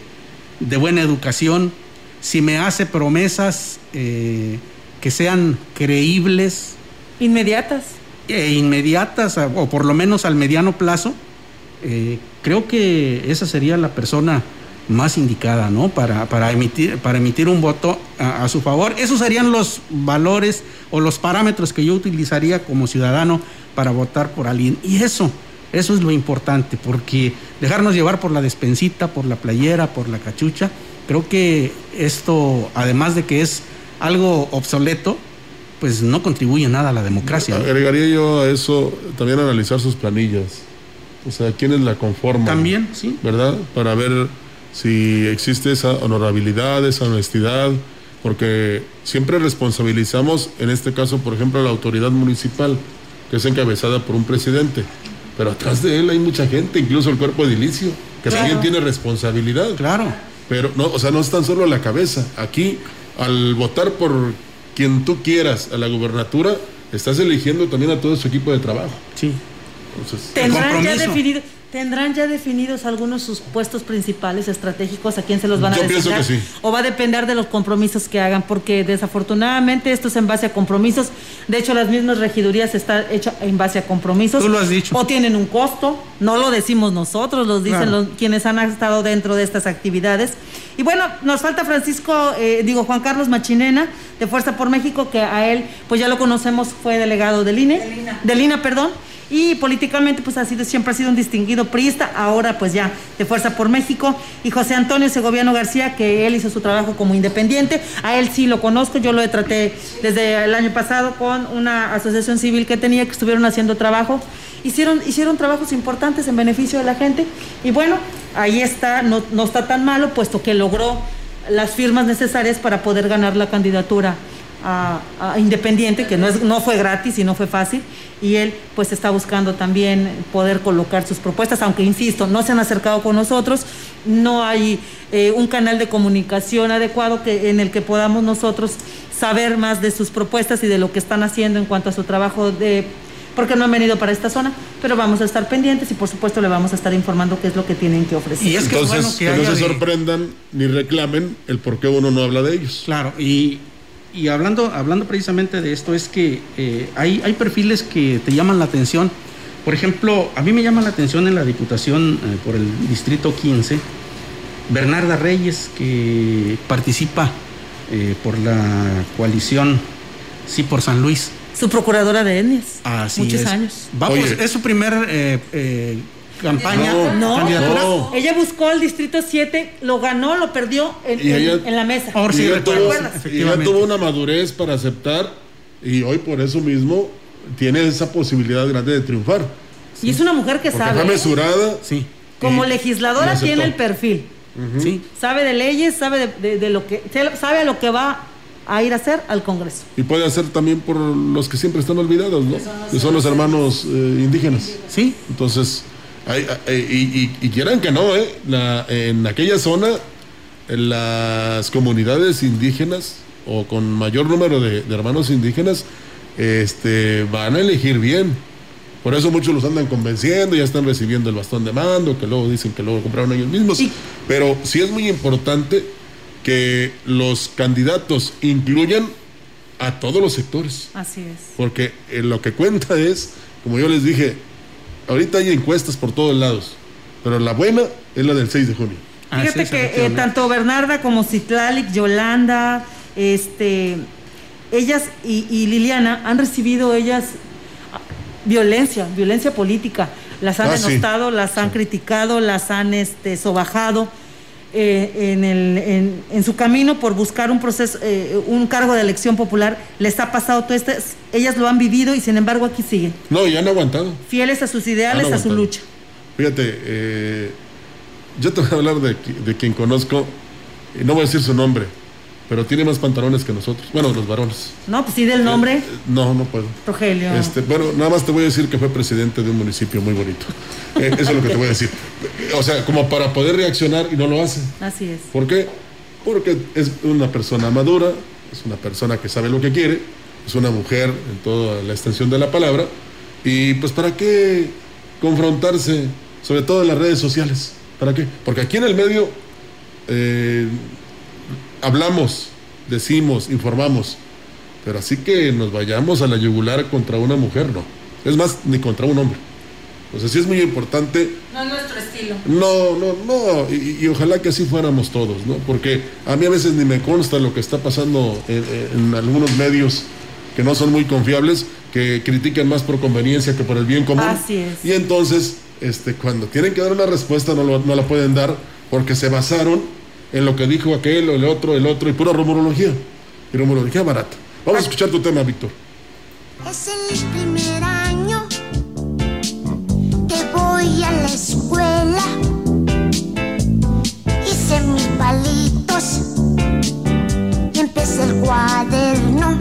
de buena educación, si me hace promesas eh, que sean creíbles, Inmediatas. e inmediatas, o por lo menos al mediano plazo, creo que esa sería la persona más indicada, ¿no? Para, para, emitir, para emitir un voto a, a su favor. Esos serían los valores o los parámetros que yo utilizaría como ciudadano para votar por alguien. Y eso, eso es lo importante, porque dejarnos llevar por la despensita, por la playera, por la cachucha, creo que esto, además de que es algo obsoleto, pues no contribuye nada a la democracia. ¿no? Agregaría yo a eso también analizar sus planillas. O sea, quiénes la conforman. También, sí. ¿Verdad? Para ver si existe esa honorabilidad, esa honestidad, porque siempre responsabilizamos, en este caso, por ejemplo, a la autoridad municipal, que es encabezada por un presidente. Pero atrás de él hay mucha gente, incluso el cuerpo edilicio, que Claro. también tiene responsabilidad. Claro. Pero no, o sea, no es tan solo la cabeza. Aquí, al votar por quien tú quieras a la gubernatura, estás eligiendo también a todo su equipo de trabajo. Sí. Entonces, ¿Tendrán ya, definido, ¿Tendrán ya definidos algunos sus puestos principales estratégicos? ¿A quién se los van a Yo pienso que sí. ¿O va a depender de los compromisos que hagan? Porque desafortunadamente esto es en base a compromisos. De hecho, las mismas regidurías están hechas en base a compromisos. Tú lo has dicho. O tienen un costo. No lo decimos nosotros, lo dicen Claro. los, quienes han estado dentro de estas actividades. Y bueno, nos falta Francisco, eh, digo, Juan Carlos Machinena, de Fuerza por México, que a él, pues ya lo conocemos, fue delegado del INE. Del INA, perdón. Y políticamente, pues ha sido, siempre ha sido un distinguido priista, ahora pues ya de Fuerza por México. Y José Antonio Segoviano García, que él hizo su trabajo como independiente. A él sí lo conozco, yo lo traté desde el año pasado con una asociación civil que tenía, que estuvieron haciendo trabajo. Hicieron, hicieron trabajos importantes en beneficio de la gente. Y bueno, ahí está, no, no está tan malo, puesto que logró las firmas necesarias para poder ganar la candidatura a, a Independiente, que no, es, no fue gratis y no fue fácil, y él pues está buscando también poder colocar sus propuestas, aunque insisto, no se han acercado con nosotros, no hay eh, un canal de comunicación adecuado que, en el que podamos nosotros saber más de sus propuestas y de lo que están haciendo en cuanto a su trabajo de porque no han venido para esta zona, pero vamos a estar pendientes y por supuesto le vamos a estar informando qué es lo que tienen que ofrecer. Y es que es Entonces, bueno que que no se de- sorprendan ni reclamen el por qué uno no habla de ellos. Claro, y, y hablando, hablando precisamente de esto, es que eh, hay, hay perfiles que te llaman la atención. Por ejemplo, a mí me llama la atención en la Diputación eh, por el Distrito 15, Bernarda Reyes, que participa eh, por la coalición Sí por San Luis. Su procuradora de etnias. Así Muchos es. años. Va por- Oye. es su primer eh, eh, campaña, No, candidatura. no. Ella buscó el distrito 7, lo ganó, lo perdió en, Y en- ella- en la mesa. Ahora sí y ella recuerdo, tuvo, tuvo una madurez para aceptar y hoy por eso mismo tiene esa posibilidad grande de triunfar. Y es una mujer que Porque sabe. fue ¿eh? mesurada. Sí. Como legisladora tiene el perfil. Sí. Sabe de leyes, sabe de, de- de lo que sabe a lo que va a ir a hacer al Congreso. Y puede hacer también por los que siempre están olvidados, ¿no? Que son los hermanos eh, indígenas. Sí. Entonces, hay- hay- y, y- y quieran que no, ¿eh? La- en aquella zona, en las comunidades indígenas o con mayor número de, de hermanos indígenas, este, van a elegir bien. Por eso muchos los andan convenciendo, ya están recibiendo el bastón de mando, que luego dicen que luego compraron ellos mismos. Pero sí es muy importante que los candidatos incluyan a todos los sectores. Así es. Porque eh, lo que cuenta es, como yo les dije, ahorita hay encuestas por todos lados, pero la buena es la del 6 de junio. Fíjate que eh, tanto Bernarda como Citlalic, Yolanda, este, ellas y, y Liliana han recibido ellas ah, violencia, violencia política. Las han Ah, sí. denostado, las han criticado, las han este, sobajado eh, en, el, en, en su camino por buscar un proceso, eh, un cargo de elección popular. Les ha pasado todo esto, ellas lo han vivido y sin embargo aquí siguen, No, y han aguantado. fieles a sus ideales, a su lucha. Fíjate, eh, yo te voy a hablar de, de quien conozco, y no voy a decir su nombre, pero tiene más pantalones que nosotros. Bueno, los varones. No, pues sí del nombre, No, no puedo. Rogelio. Este, bueno, nada más te voy a decir que fue presidente de un municipio muy bonito. Eh, eso es lo que te voy a decir. O sea, como para poder reaccionar y no lo hace. Así es. ¿Por qué? Porque es una persona madura, es una persona que sabe lo que quiere, es una mujer en toda la extensión de la palabra. Y pues, ¿para qué confrontarse, sobre todo en las redes sociales? ¿Para qué? Porque aquí en el medio eh, hablamos, decimos, informamos, pero así que nos vayamos a la yugular contra una mujer, no. Es más, ni contra un hombre. Sea, sí es muy importante No es nuestro estilo. no, no, no, y, y ojalá que así fuéramos todos, ¿no? Porque a mí a veces ni me consta lo que está pasando en, en algunos medios que no son muy confiables, que critican más por conveniencia que por el bien común. Así es. Y entonces, este, cuando tienen que dar una respuesta, no, lo- no la pueden dar porque se basaron en lo que dijo aquel o el otro, el otro, y pura rumorología. Y rumorología barata. Vamos a escuchar tu tema, Víctor. Es el primer año que voy a la escuela. Hice mis palitos y empecé el cuaderno.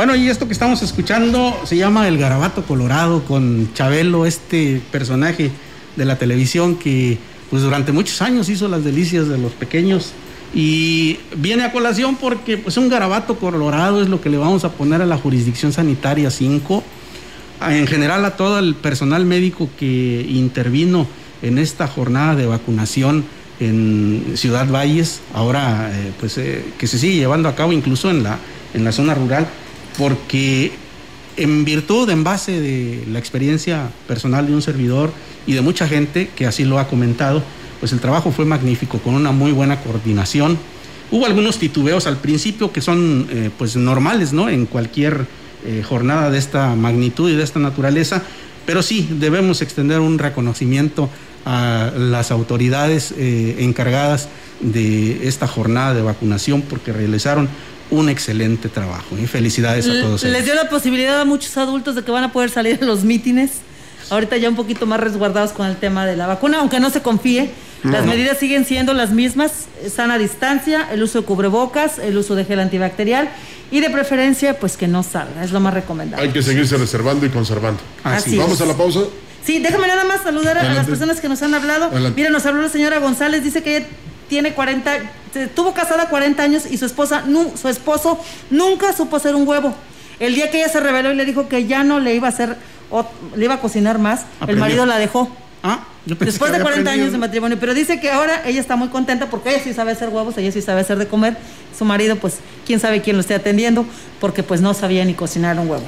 Bueno, y esto que estamos escuchando se llama El Garabato Colorado con Chabelo, este personaje de la televisión que pues durante muchos años hizo las delicias de los pequeños. Y viene a colación porque pues un garabato colorado es lo que le vamos a poner a la jurisdicción sanitaria 5 a- en general a todo el personal médico que intervino en esta jornada de vacunación en Ciudad Valles, ahora eh, pues eh, que se sigue llevando a cabo incluso en la, en la zona rural, porque en virtud, en base de la experiencia personal de un servidor y de mucha gente que así lo ha comentado, pues el trabajo fue magnífico, con una muy buena coordinación. Hubo algunos titubeos al principio que son eh, pues normales, ¿no? En cualquier eh, jornada de esta magnitud y de esta naturaleza, pero sí debemos extender un reconocimiento a las autoridades eh, encargadas de esta jornada de vacunación porque realizaron un excelente trabajo. Y felicidades a todos. Les ellos. dio la posibilidad a muchos adultos de que van a poder salir a los mítines. Ahorita ya un poquito más resguardados con el tema de la vacuna, aunque no se confíe. No, las no. medidas siguen siendo las mismas, sana distancia, el uso de cubrebocas, el uso de gel antibacterial y de preferencia pues que no salga, es lo más recomendable. Hay que seguirse reservando y conservando. Así Vamos es. a la pausa. Sí, déjame nada más saludar a- a las personas que nos han hablado. Adelante. Mira, nos habló la señora González, dice que ella tiene 40, se- estuvo casada 40 años y su esposa, su esposo nunca supo hacer un huevo. El día que ella se reveló y le dijo que ya no le iba a hacer le iba a cocinar más, el marido la dejó. Ah, yo pensé Después que de había 40 años de matrimonio, pero dice que ahora ella está muy contenta porque ella sí sabe hacer huevos, ella sí sabe hacer de comer. Su marido, pues, quién sabe quién lo esté atendiendo, porque pues no sabía ni cocinar un huevo.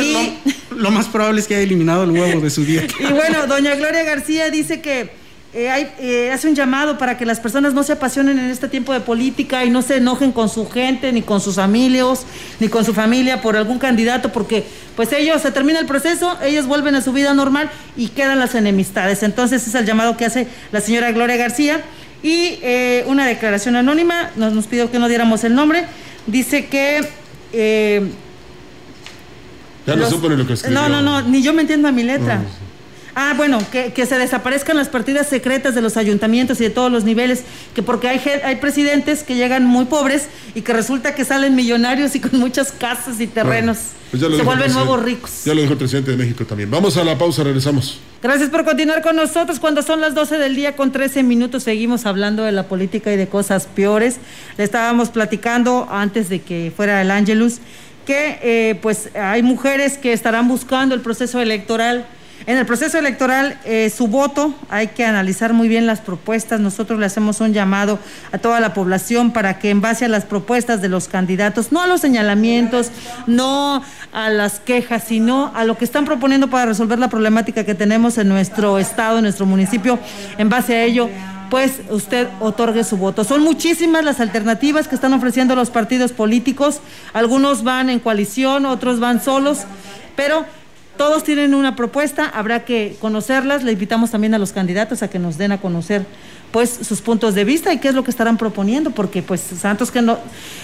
Y, Lo más probable es que haya eliminado el huevo de su dieta. y bueno, doña Gloria García dice que eh, hay, eh, hace un llamado para que las personas no se apasionen en este tiempo de política y no se enojen con su gente, ni con sus amigos, ni con su familia por algún candidato, porque pues ellos, se termina el proceso, ellos vuelven a su vida normal y quedan las enemistades. Entonces es el llamado que hace la señora Gloria García. Y eh, una declaración anónima, nos, nos pidió que no diéramos el nombre, dice que... eh, Ya no los- supo lo que escribió. No, no, no, ni yo me entiendo a mi letra. Ah, bueno, que, que se desaparezcan las partidas secretas de los ayuntamientos y de todos los niveles, que porque hay, hay presidentes que llegan muy pobres y que resulta que salen millonarios y con muchas casas y terrenos. Pues ya lo se vuelven nuevos ricos. Ya lo dijo el presidente de México también. Vamos a la pausa, regresamos. Gracias por continuar con nosotros. Cuando son las 12 del día con 13 minutos seguimos hablando de la política y de cosas peores. Le estábamos platicando antes de que fuera el Angelus que eh, pues hay mujeres que estarán buscando el proceso electoral. En el proceso electoral, eh, su voto, hay que analizar muy bien las propuestas. Nosotros le hacemos un llamado a toda la población para que en base a las propuestas de los candidatos, no a los señalamientos, no a las quejas, sino a lo que están proponiendo para resolver la problemática que tenemos en nuestro estado, en nuestro municipio, en base a ello, pues usted otorgue su voto. Son muchísimas las alternativas que están ofreciendo los partidos políticos. Algunos van en coalición, otros van solos, pero todos tienen una propuesta, habrá que conocerlas. Le invitamos también a los candidatos a que nos den a conocer pues sus puntos de vista y qué es lo que estarán proponiendo, porque pues santos que no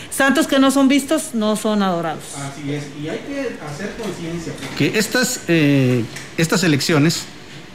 santos que no son vistos no son adorados. Así es, y hay que hacer conciencia. Que estas, eh, estas elecciones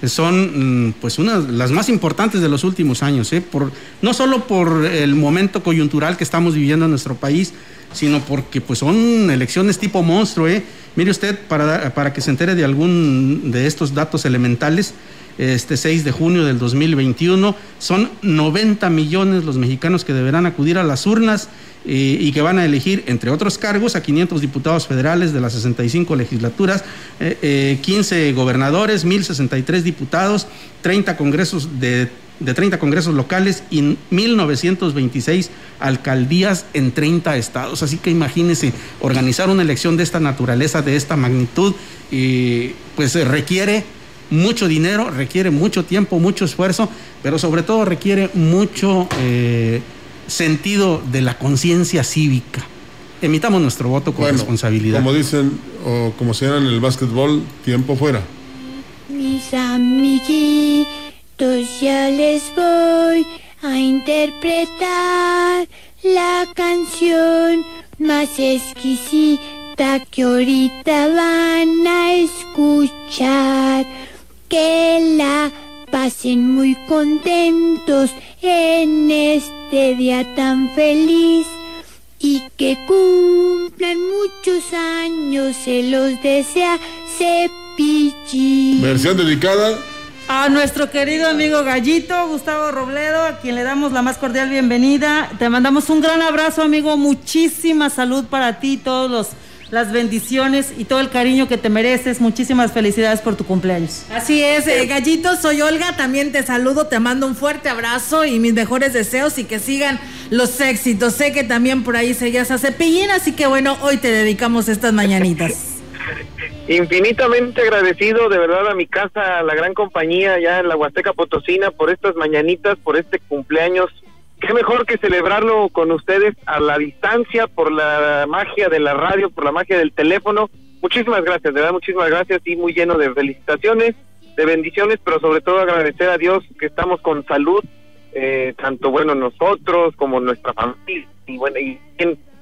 son mm, pues unas las más importantes de los últimos años, ¿eh? por, no solo por el momento coyuntural que estamos viviendo en nuestro país, sino porque pues son elecciones tipo monstruo. ¿eh? Mire usted, para, para que se entere de algún de estos datos elementales, este 6 de junio del 2021. Son 90 millones los mexicanos que deberán acudir a las urnas eh, y que van a elegir, entre otros cargos, a 500 diputados federales de las 65 legislaturas, eh, eh, 15 gobernadores, 1063 diputados, 30 congresos de, de 30 congresos locales y 1926 alcaldías en 30 estados. Así que imagínense, organizar una elección de esta naturaleza, de esta magnitud, eh, pues eh, requiere mucho dinero, requiere mucho tiempo, mucho esfuerzo, pero sobre todo requiere mucho eh, sentido de la conciencia cívica. Emitamos nuestro voto con Bueno, responsabilidad. Como dicen, o como se llama en el básquetbol, tiempo fuera. Mis amiguitos ya les voy a interpretar la canción más exquisita que ahorita van a escuchar. Que la pasen muy contentos en este día tan feliz y que cumplan muchos años, se los desea Cepillín. Versión dedicada. A nuestro querido amigo Gallito, Gustavo Robledo, a quien le damos la más cordial bienvenida. Te mandamos un gran abrazo, amigo. Muchísima salud para ti, todos los las bendiciones y todo el cariño que te mereces. Muchísimas felicidades por tu cumpleaños. Así es, eh, Gallito, soy Olga, también te saludo, te mando un fuerte abrazo y mis mejores deseos y que sigan los éxitos. Sé que también por ahí seguías a Cepillín, así que bueno, hoy te dedicamos estas mañanitas. Infinitamente agradecido de verdad a mi casa, a la gran compañía ya en la Huasteca Potosina por estas mañanitas, por este cumpleaños. Qué mejor que celebrarlo con ustedes a la distancia, por la magia de la radio, por la magia del teléfono. Muchísimas gracias, de verdad, muchísimas gracias y muy lleno de felicitaciones, de bendiciones, pero sobre todo agradecer a Dios que estamos con salud, eh, tanto bueno nosotros como nuestra familia y bueno, y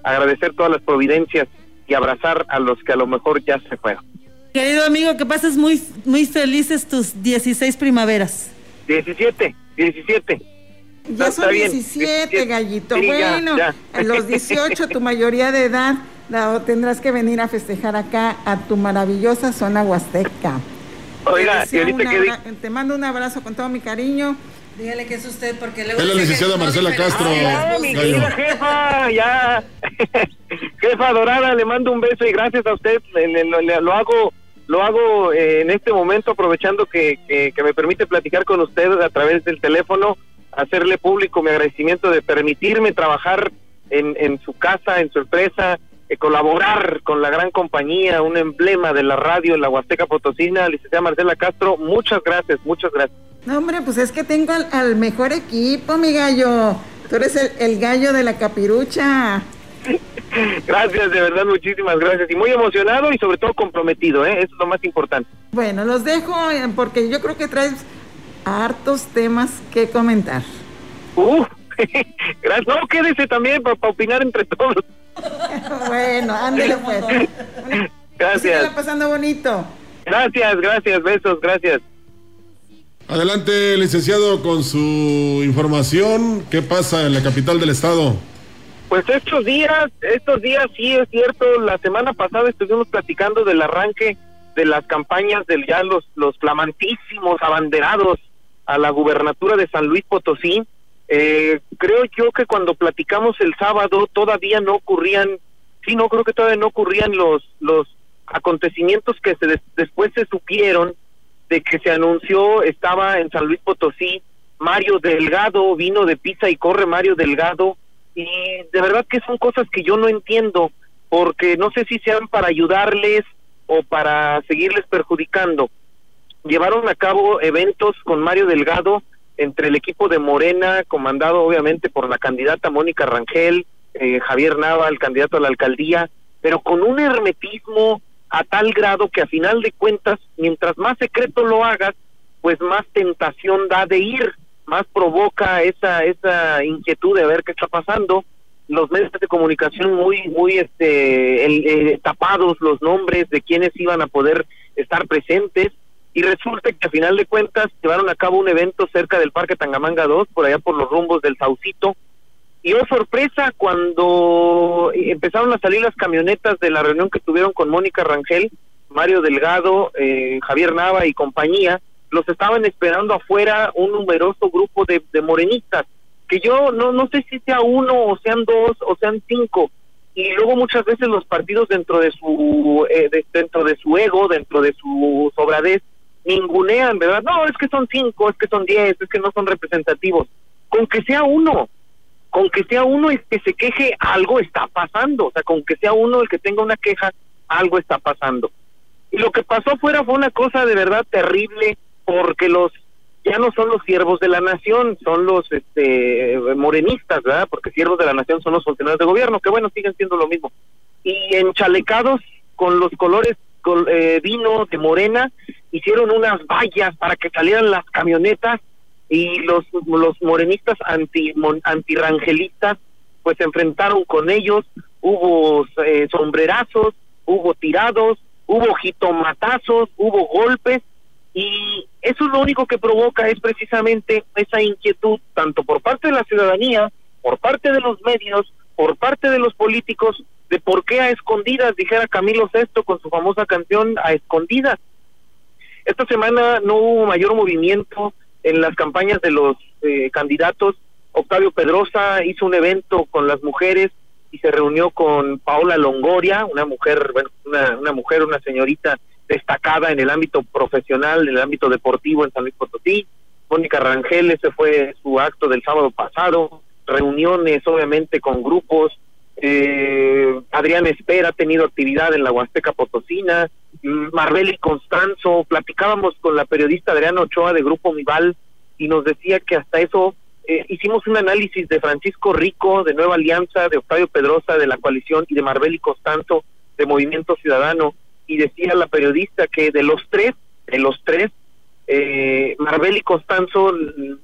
agradecer todas las providencias y abrazar a los que a lo mejor ya se fueron. Querido amigo, que pases muy, muy felices tus 16 primaveras. 17, 17. Ya son bien, 17, gallito. Sí, bueno, ya. a los 18, tu mayoría de edad, tendrás que venir a festejar acá a tu maravillosa zona huasteca. Oiga, Te que Te mando un abrazo con todo mi cariño. Dígale que es usted porque Es la licenciada Marcela Castro. Ah, mi querida jefa, ya. jefa dorada, le mando un beso y gracias a usted le- le- lo, le- lo hago lo hago eh, en este momento aprovechando que, que, que me permite platicar con usted a través del teléfono, hacerle público mi agradecimiento de permitirme trabajar en, en su casa, en su empresa, eh, colaborar con la gran compañía, un emblema de la radio en la Huasteca Potosina, licenciada Marcela Castro, muchas gracias, muchas gracias. No, hombre, pues es que tengo al, al mejor equipo, mi gallo. Tú eres el, el gallo de la capirucha. Gracias, de verdad, muchísimas gracias. Y muy emocionado y sobre todo comprometido, ¿eh? Eso es lo más importante. Bueno, los dejo eh, porque yo creo que traes hartos temas que comentar. Uh, gracias. No, quédese también para opinar entre todos. bueno, ándale pues. Gracias. Síguela pasando bonito. Gracias, gracias, besos, gracias. Adelante, licenciado, con su información. ¿Qué pasa en la capital del estado? Pues estos días, estos días sí es cierto, la semana pasada estuvimos platicando del arranque de las campañas de ya los, los flamantísimos abanderados a la gubernatura de San Luis Potosí. Eh, creo yo que cuando platicamos el sábado todavía no ocurrían, sí, no creo que todavía no ocurrían los, los acontecimientos que se des- después se supieron de que se anunció, estaba en San Luis Potosí, Mario Delgado, vino de pisa y corre Mario Delgado, y de verdad que son cosas que yo no entiendo, porque no sé si sean para ayudarles o para seguirles perjudicando. Llevaron a cabo eventos con Mario Delgado entre el equipo de Morena, comandado obviamente por la candidata Mónica Rangel, eh, Javier Nava, el candidato a la alcaldía, pero con un hermetismo a tal grado que a final de cuentas, mientras más secreto lo hagas, pues más tentación da de ir, más provoca esa esa inquietud de ver qué está pasando. Los medios de comunicación muy muy este eh, tapados los nombres de quienes iban a poder estar presentes y resulta que a final de cuentas llevaron a cabo un evento cerca del Parque Tangamanga 2, por allá por los rumbos del Saucito, y oh sorpresa, cuando empezaron a salir las camionetas de la reunión que tuvieron con Mónica Rangel, Mario Delgado, eh, Javier Nava y compañía, los estaban esperando afuera un numeroso grupo de, de morenistas, que yo no, no sé si sea uno o sean dos o sean cinco, y luego muchas veces los partidos dentro de su eh, de- dentro de su ego, dentro de su sobradez, ningunean, ¿verdad? No, es que son cinco, es que son diez, es que no son representativos. Con que sea uno, con que sea uno el que se queje, algo está pasando. O sea, con que sea uno el que tenga una queja, algo está pasando. Y lo que pasó afuera fue una cosa de verdad terrible, porque los ya no son los siervos de la nación, son los este morenistas, ¿verdad? Porque siervos de la nación son los funcionarios de gobierno, que bueno, siguen siendo lo mismo. Y enchalecados con los colores col- eh, vino de morena, hicieron unas vallas para que salieran las camionetas y los los morenistas anti mon- pues se enfrentaron con ellos, hubo eh, sombrerazos, hubo tirados, hubo jitomatazos, hubo golpes y eso es lo único que provoca es precisamente esa inquietud tanto por parte de la ciudadanía, por parte de los medios, por parte de los políticos de por qué a escondidas, dijera Camilo Sesto con su famosa canción a escondidas. Esta semana no hubo mayor movimiento en las campañas de los eh, candidatos. Octavio Pedrosa hizo un evento con las mujeres y se reunió con Paola Longoria, una mujer, bueno, una, una mujer, una señorita destacada en el ámbito profesional, en el ámbito deportivo en San Luis Potosí. Mónica Rangel, ese fue su acto del sábado pasado. Reuniones, obviamente, con grupos. Eh, Adrián Espera ha tenido actividad en la Huasteca Potosina. Mm, Marbeli Constanzo, platicábamos con la periodista Adriana Ochoa de Grupo Mival y nos decía que hasta eso eh, hicimos un análisis de Francisco Rico, de Nueva Alianza, de Octavio Pedrosa, de la coalición y de Marbeli Constanzo, de Movimiento Ciudadano, y decía la periodista que de los tres, de los tres, eh, Marbeli Constanzo,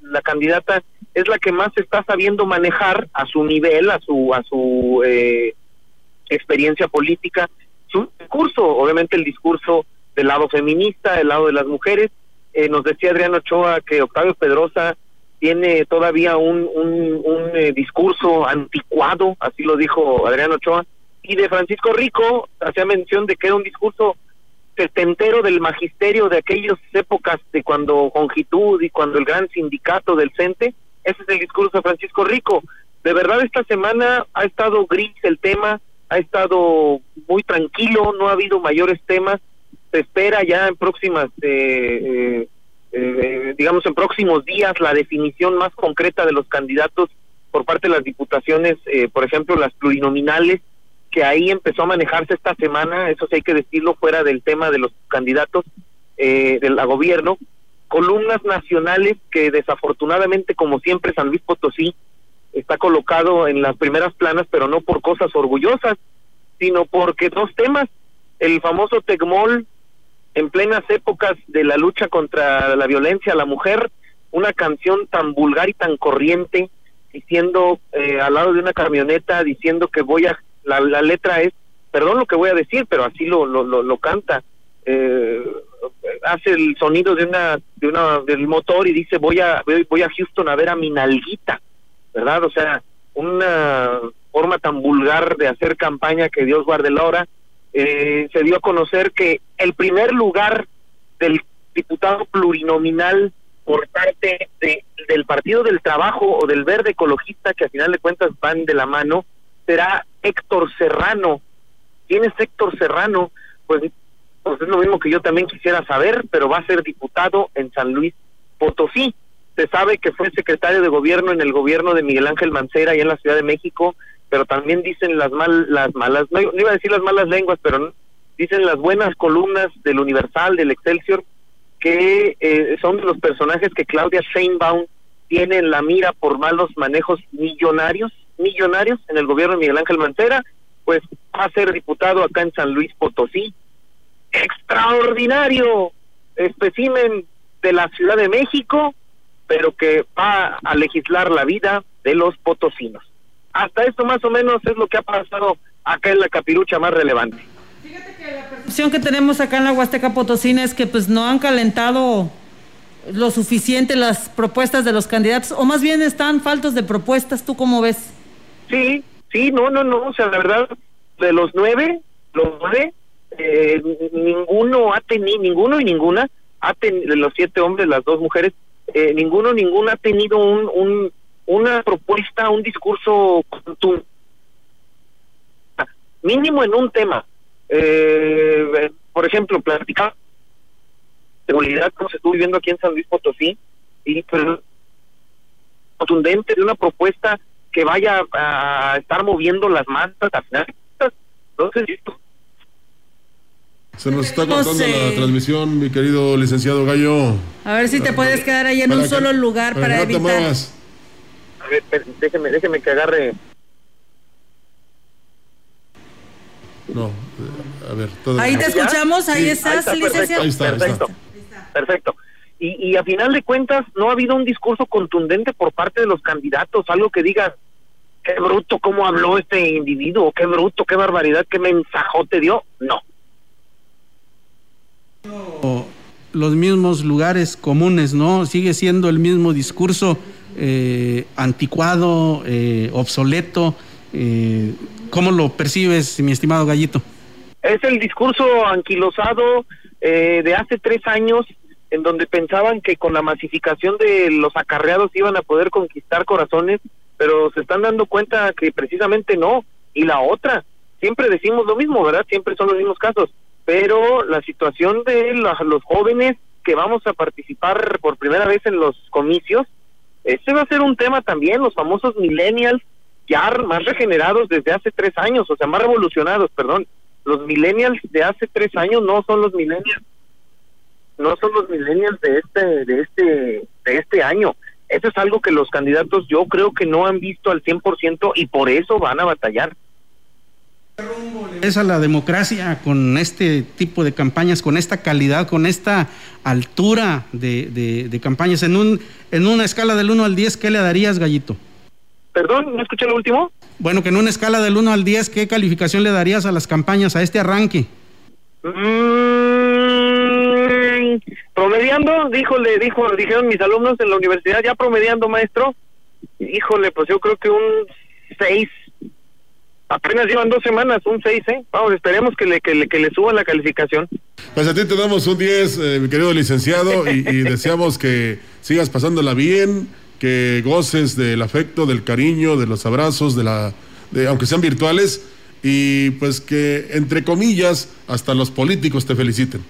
la candidata, es la que más está sabiendo manejar a su nivel, a su, a su eh, experiencia política, su discurso, obviamente el discurso del lado feminista, del lado de las mujeres. Eh, nos decía Adrián Ochoa que Octavio Pedrosa tiene todavía un, un, eh, discurso anticuado, así lo dijo Adrián Ochoa, y de Francisco Rico hacía mención de que era un discurso setentero del magisterio de aquellas épocas de cuando Jongitud y cuando el gran sindicato del CENTE, ese es el discurso de Francisco Rico. De verdad esta semana ha estado gris el tema, ha estado muy tranquilo, no ha habido mayores temas se espera ya en próximas, eh, eh, eh, digamos, en próximos días la definición más concreta de los candidatos por parte de las diputaciones, eh, por ejemplo, las plurinominales, que ahí empezó a manejarse esta semana, eso sí hay que decirlo, fuera del tema de los candidatos eh, del a gobierno, columnas nacionales que desafortunadamente, como siempre, San Luis Potosí está colocado en las primeras planas, pero no por cosas orgullosas, sino porque dos temas, el famoso Tecmol en plenas épocas de la lucha contra la violencia a la mujer, una canción tan vulgar y tan corriente, diciendo eh, al lado de una camioneta, diciendo que voy a, la, la letra es, perdón lo que voy a decir, pero así lo, lo, lo, lo canta, eh, hace el sonido de una, de una, del motor y dice voy a, voy, a Houston a ver a mi nalguita, ¿verdad? O sea, una forma tan vulgar de hacer campaña que Dios guarde la hora, eh, se dio a conocer que el primer lugar del diputado plurinominal por parte de, del Partido del Trabajo o del Verde Ecologista, que a final de cuentas van de la mano, será Héctor Serrano. ¿Quién es Héctor Serrano? Pues, pues es lo mismo que yo también quisiera saber, pero va a ser diputado en San Luis Potosí. Se sabe que fue secretario de gobierno en el gobierno de Miguel Ángel Mancera y en la Ciudad de México, pero también dicen las mal, las malas, no, no iba a decir las malas lenguas, pero no, dicen las buenas columnas del Universal, del Excelsior, que eh, son los personajes que Claudia Sheinbaum tiene en la mira por malos manejos millonarios, millonarios en el gobierno de Miguel Ángel Mancera, pues va a ser diputado acá en San Luis Potosí. Extraordinario especimen de la Ciudad de México, pero que va a legislar la vida de los potosinos. Hasta esto más o menos es lo que ha pasado acá en la capirucha más relevante. La opción que tenemos acá en la Huasteca Potosina es que pues no han calentado lo suficiente las propuestas de los candidatos, o más bien están faltos de propuestas, ¿tú cómo ves? Sí, sí, no, no, no, o sea, la verdad, de los nueve, los nueve, eh, ninguno ha tenido, ninguno y ninguna, ha tenido, los siete hombres, las dos mujeres, eh, ninguno, ninguna ha tenido un, un, una propuesta, un discurso mínimo en un tema. Eh, por ejemplo, platicar seguridad como se estuvo viviendo aquí en San Luis Potosí y pues, contundente de una propuesta que vaya a estar moviendo las masas. Entonces, Se nos está cortando No sé. la transmisión, mi querido licenciado Gallo. A ver si te puedes quedar ahí en Para un que- solo lugar para para que no te evitar. muevas. a ver, déjeme, déjeme que agarre. No, eh, a ver. todo- Ahí te escuchamos, ahí Sí, estás, perfecto, licenciado. Ahí está, ahí está. perfecto, perfecto. Y, y a final de cuentas no ha habido un discurso contundente por parte de los candidatos, algo que diga qué bruto cómo habló este individuo, qué bruto, qué barbaridad, qué mensajote dio. No. Los mismos lugares comunes, ¿no? Sigue siendo el mismo discurso eh, anticuado, eh, obsoleto. Eh, ¿Cómo lo percibes, mi estimado Gallito? Es el discurso anquilosado eh, de hace tres años, en donde pensaban que con la masificación de los acarreados iban a poder conquistar corazones, pero se están dando cuenta que precisamente no. Y la otra, siempre decimos lo mismo, ¿verdad? Siempre son los mismos casos, pero la situación de la- los jóvenes que vamos a participar por primera vez en los comicios, ese va a ser un tema también, los famosos millennials, ya más regenerados desde hace tres años, o sea, más revolucionados, perdón. Los millennials de hace tres años no son los millennials, no son los millennials de este, de este, de este año. Eso es algo que los candidatos yo creo que no han visto al 100% y por eso van a batallar. Es a la democracia con este tipo de campañas, con esta calidad, con esta altura de, de- de campañas. En, un, en una escala del 1 al 10, ¿qué le darías, Gallito? Perdón, ¿no escuché lo último? Bueno, que en una escala del 1 al 10, ¿qué calificación le darías a las campañas, a este arranque? Mm, promediando, díjole, dijo, dijeron mis alumnos en la universidad, ya promediando, maestro. Híjole, pues yo creo que un 6. Apenas llevan dos semanas, un 6, ¿eh? Vamos, esperemos que le, que le, que le suban la calificación. Pues a ti te damos un 10, eh, mi querido licenciado, y, y deseamos que sigas pasándola bien, que goces del afecto, del cariño, de los abrazos, de la, de, aunque sean virtuales, y pues que, entre comillas, hasta los políticos te feliciten.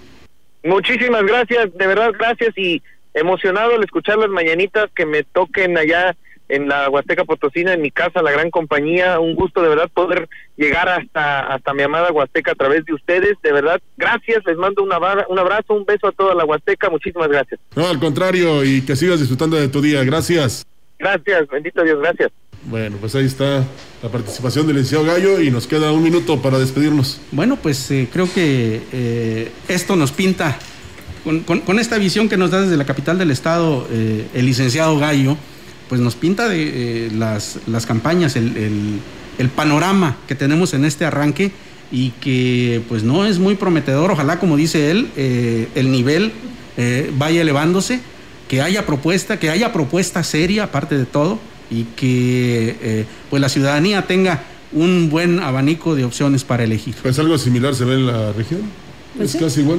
Muchísimas gracias, de verdad gracias y emocionado al escuchar las mañanitas que me toquen allá en la Huasteca Potosina, en mi casa, la gran compañía. Un gusto de verdad poder llegar hasta, hasta mi amada Huasteca a través de ustedes. De verdad, gracias, les mando un abra- un abrazo, un beso a toda la Huasteca. Muchísimas gracias. No, al contrario, y que sigas disfrutando de tu día. Gracias. Gracias, bendito Dios, gracias. Bueno, pues ahí está la participación del licenciado Gallo y nos queda un minuto para despedirnos. Bueno, pues eh, creo que eh, esto nos pinta, con, con- con esta visión que nos da desde la capital del estado eh, el licenciado Gallo, pues nos pinta de eh, las, las campañas, el, el- el panorama que tenemos en este arranque y que pues no es muy prometedor. Ojalá, como dice él, eh, el nivel eh, vaya elevándose, que haya propuesta, que haya propuesta seria aparte de todo y que pues la ciudadanía tenga un buen abanico de opciones para elegir. Algo similar se ve en la región. Pues es sí. casi igual.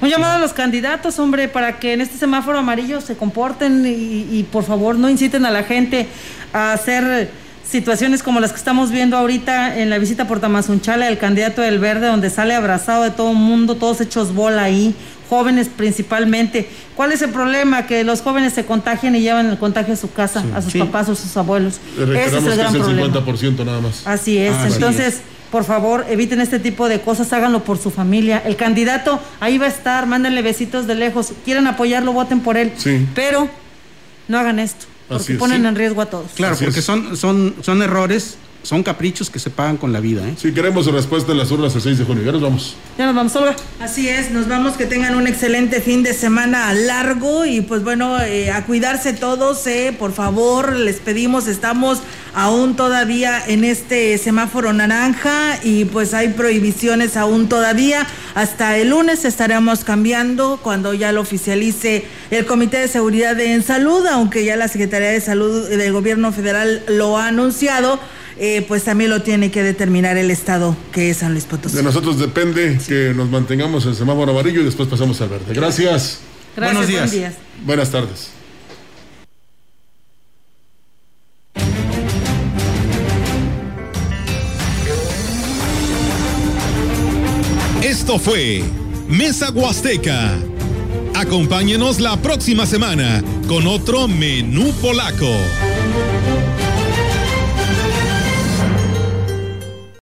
Un llamado a los candidatos, hombre, para que en este semáforo amarillo se comporten y, y, por favor no inciten a la gente a hacer situaciones como las que estamos viendo ahorita en la visita por Tamazunchale, el candidato del verde, donde sale abrazado de todo el mundo, todos hechos bola ahí, jóvenes principalmente. ¿Cuál es el problema? Que los jóvenes se contagian y llevan el contagio a su casa, a sus Sí. papás o sus abuelos. Ese es el que gran es el problema. 50% nada más. Así es. Así Entonces, por favor, eviten este tipo de cosas, háganlo por su familia. El candidato ahí va a estar, mándenle besitos de lejos. Quieren apoyarlo, voten por él. Sí. Pero no hagan esto, porque es, ponen sí. en riesgo a todos. Claro, porque son, son, son errores, son caprichos que se pagan con la vida. ¿eh? Si queremos respuesta en las urnas el 6 de junio. Ya nos vamos. Ya nos vamos, Olga. Así es, nos vamos, que tengan un excelente fin de semana largo y pues bueno, eh, a cuidarse todos, eh, por favor, les pedimos, estamos aún todavía en este semáforo naranja y pues hay prohibiciones aún todavía. Hasta el lunes estaremos cambiando cuando ya lo oficialice el Comité de Seguridad en Salud, aunque ya la Secretaría de Salud del Gobierno Federal lo ha anunciado. Eh, pues también lo tiene que determinar el estado que es San Luis Potosí. De nosotros depende que nos mantengamos en semáforo amarillo y después pasamos al verde. Gracias. Gracias, Buenos días. buen día. Buenas tardes. Esto fue Mesa Huasteca. Acompáñenos la próxima semana con otro menú polaco.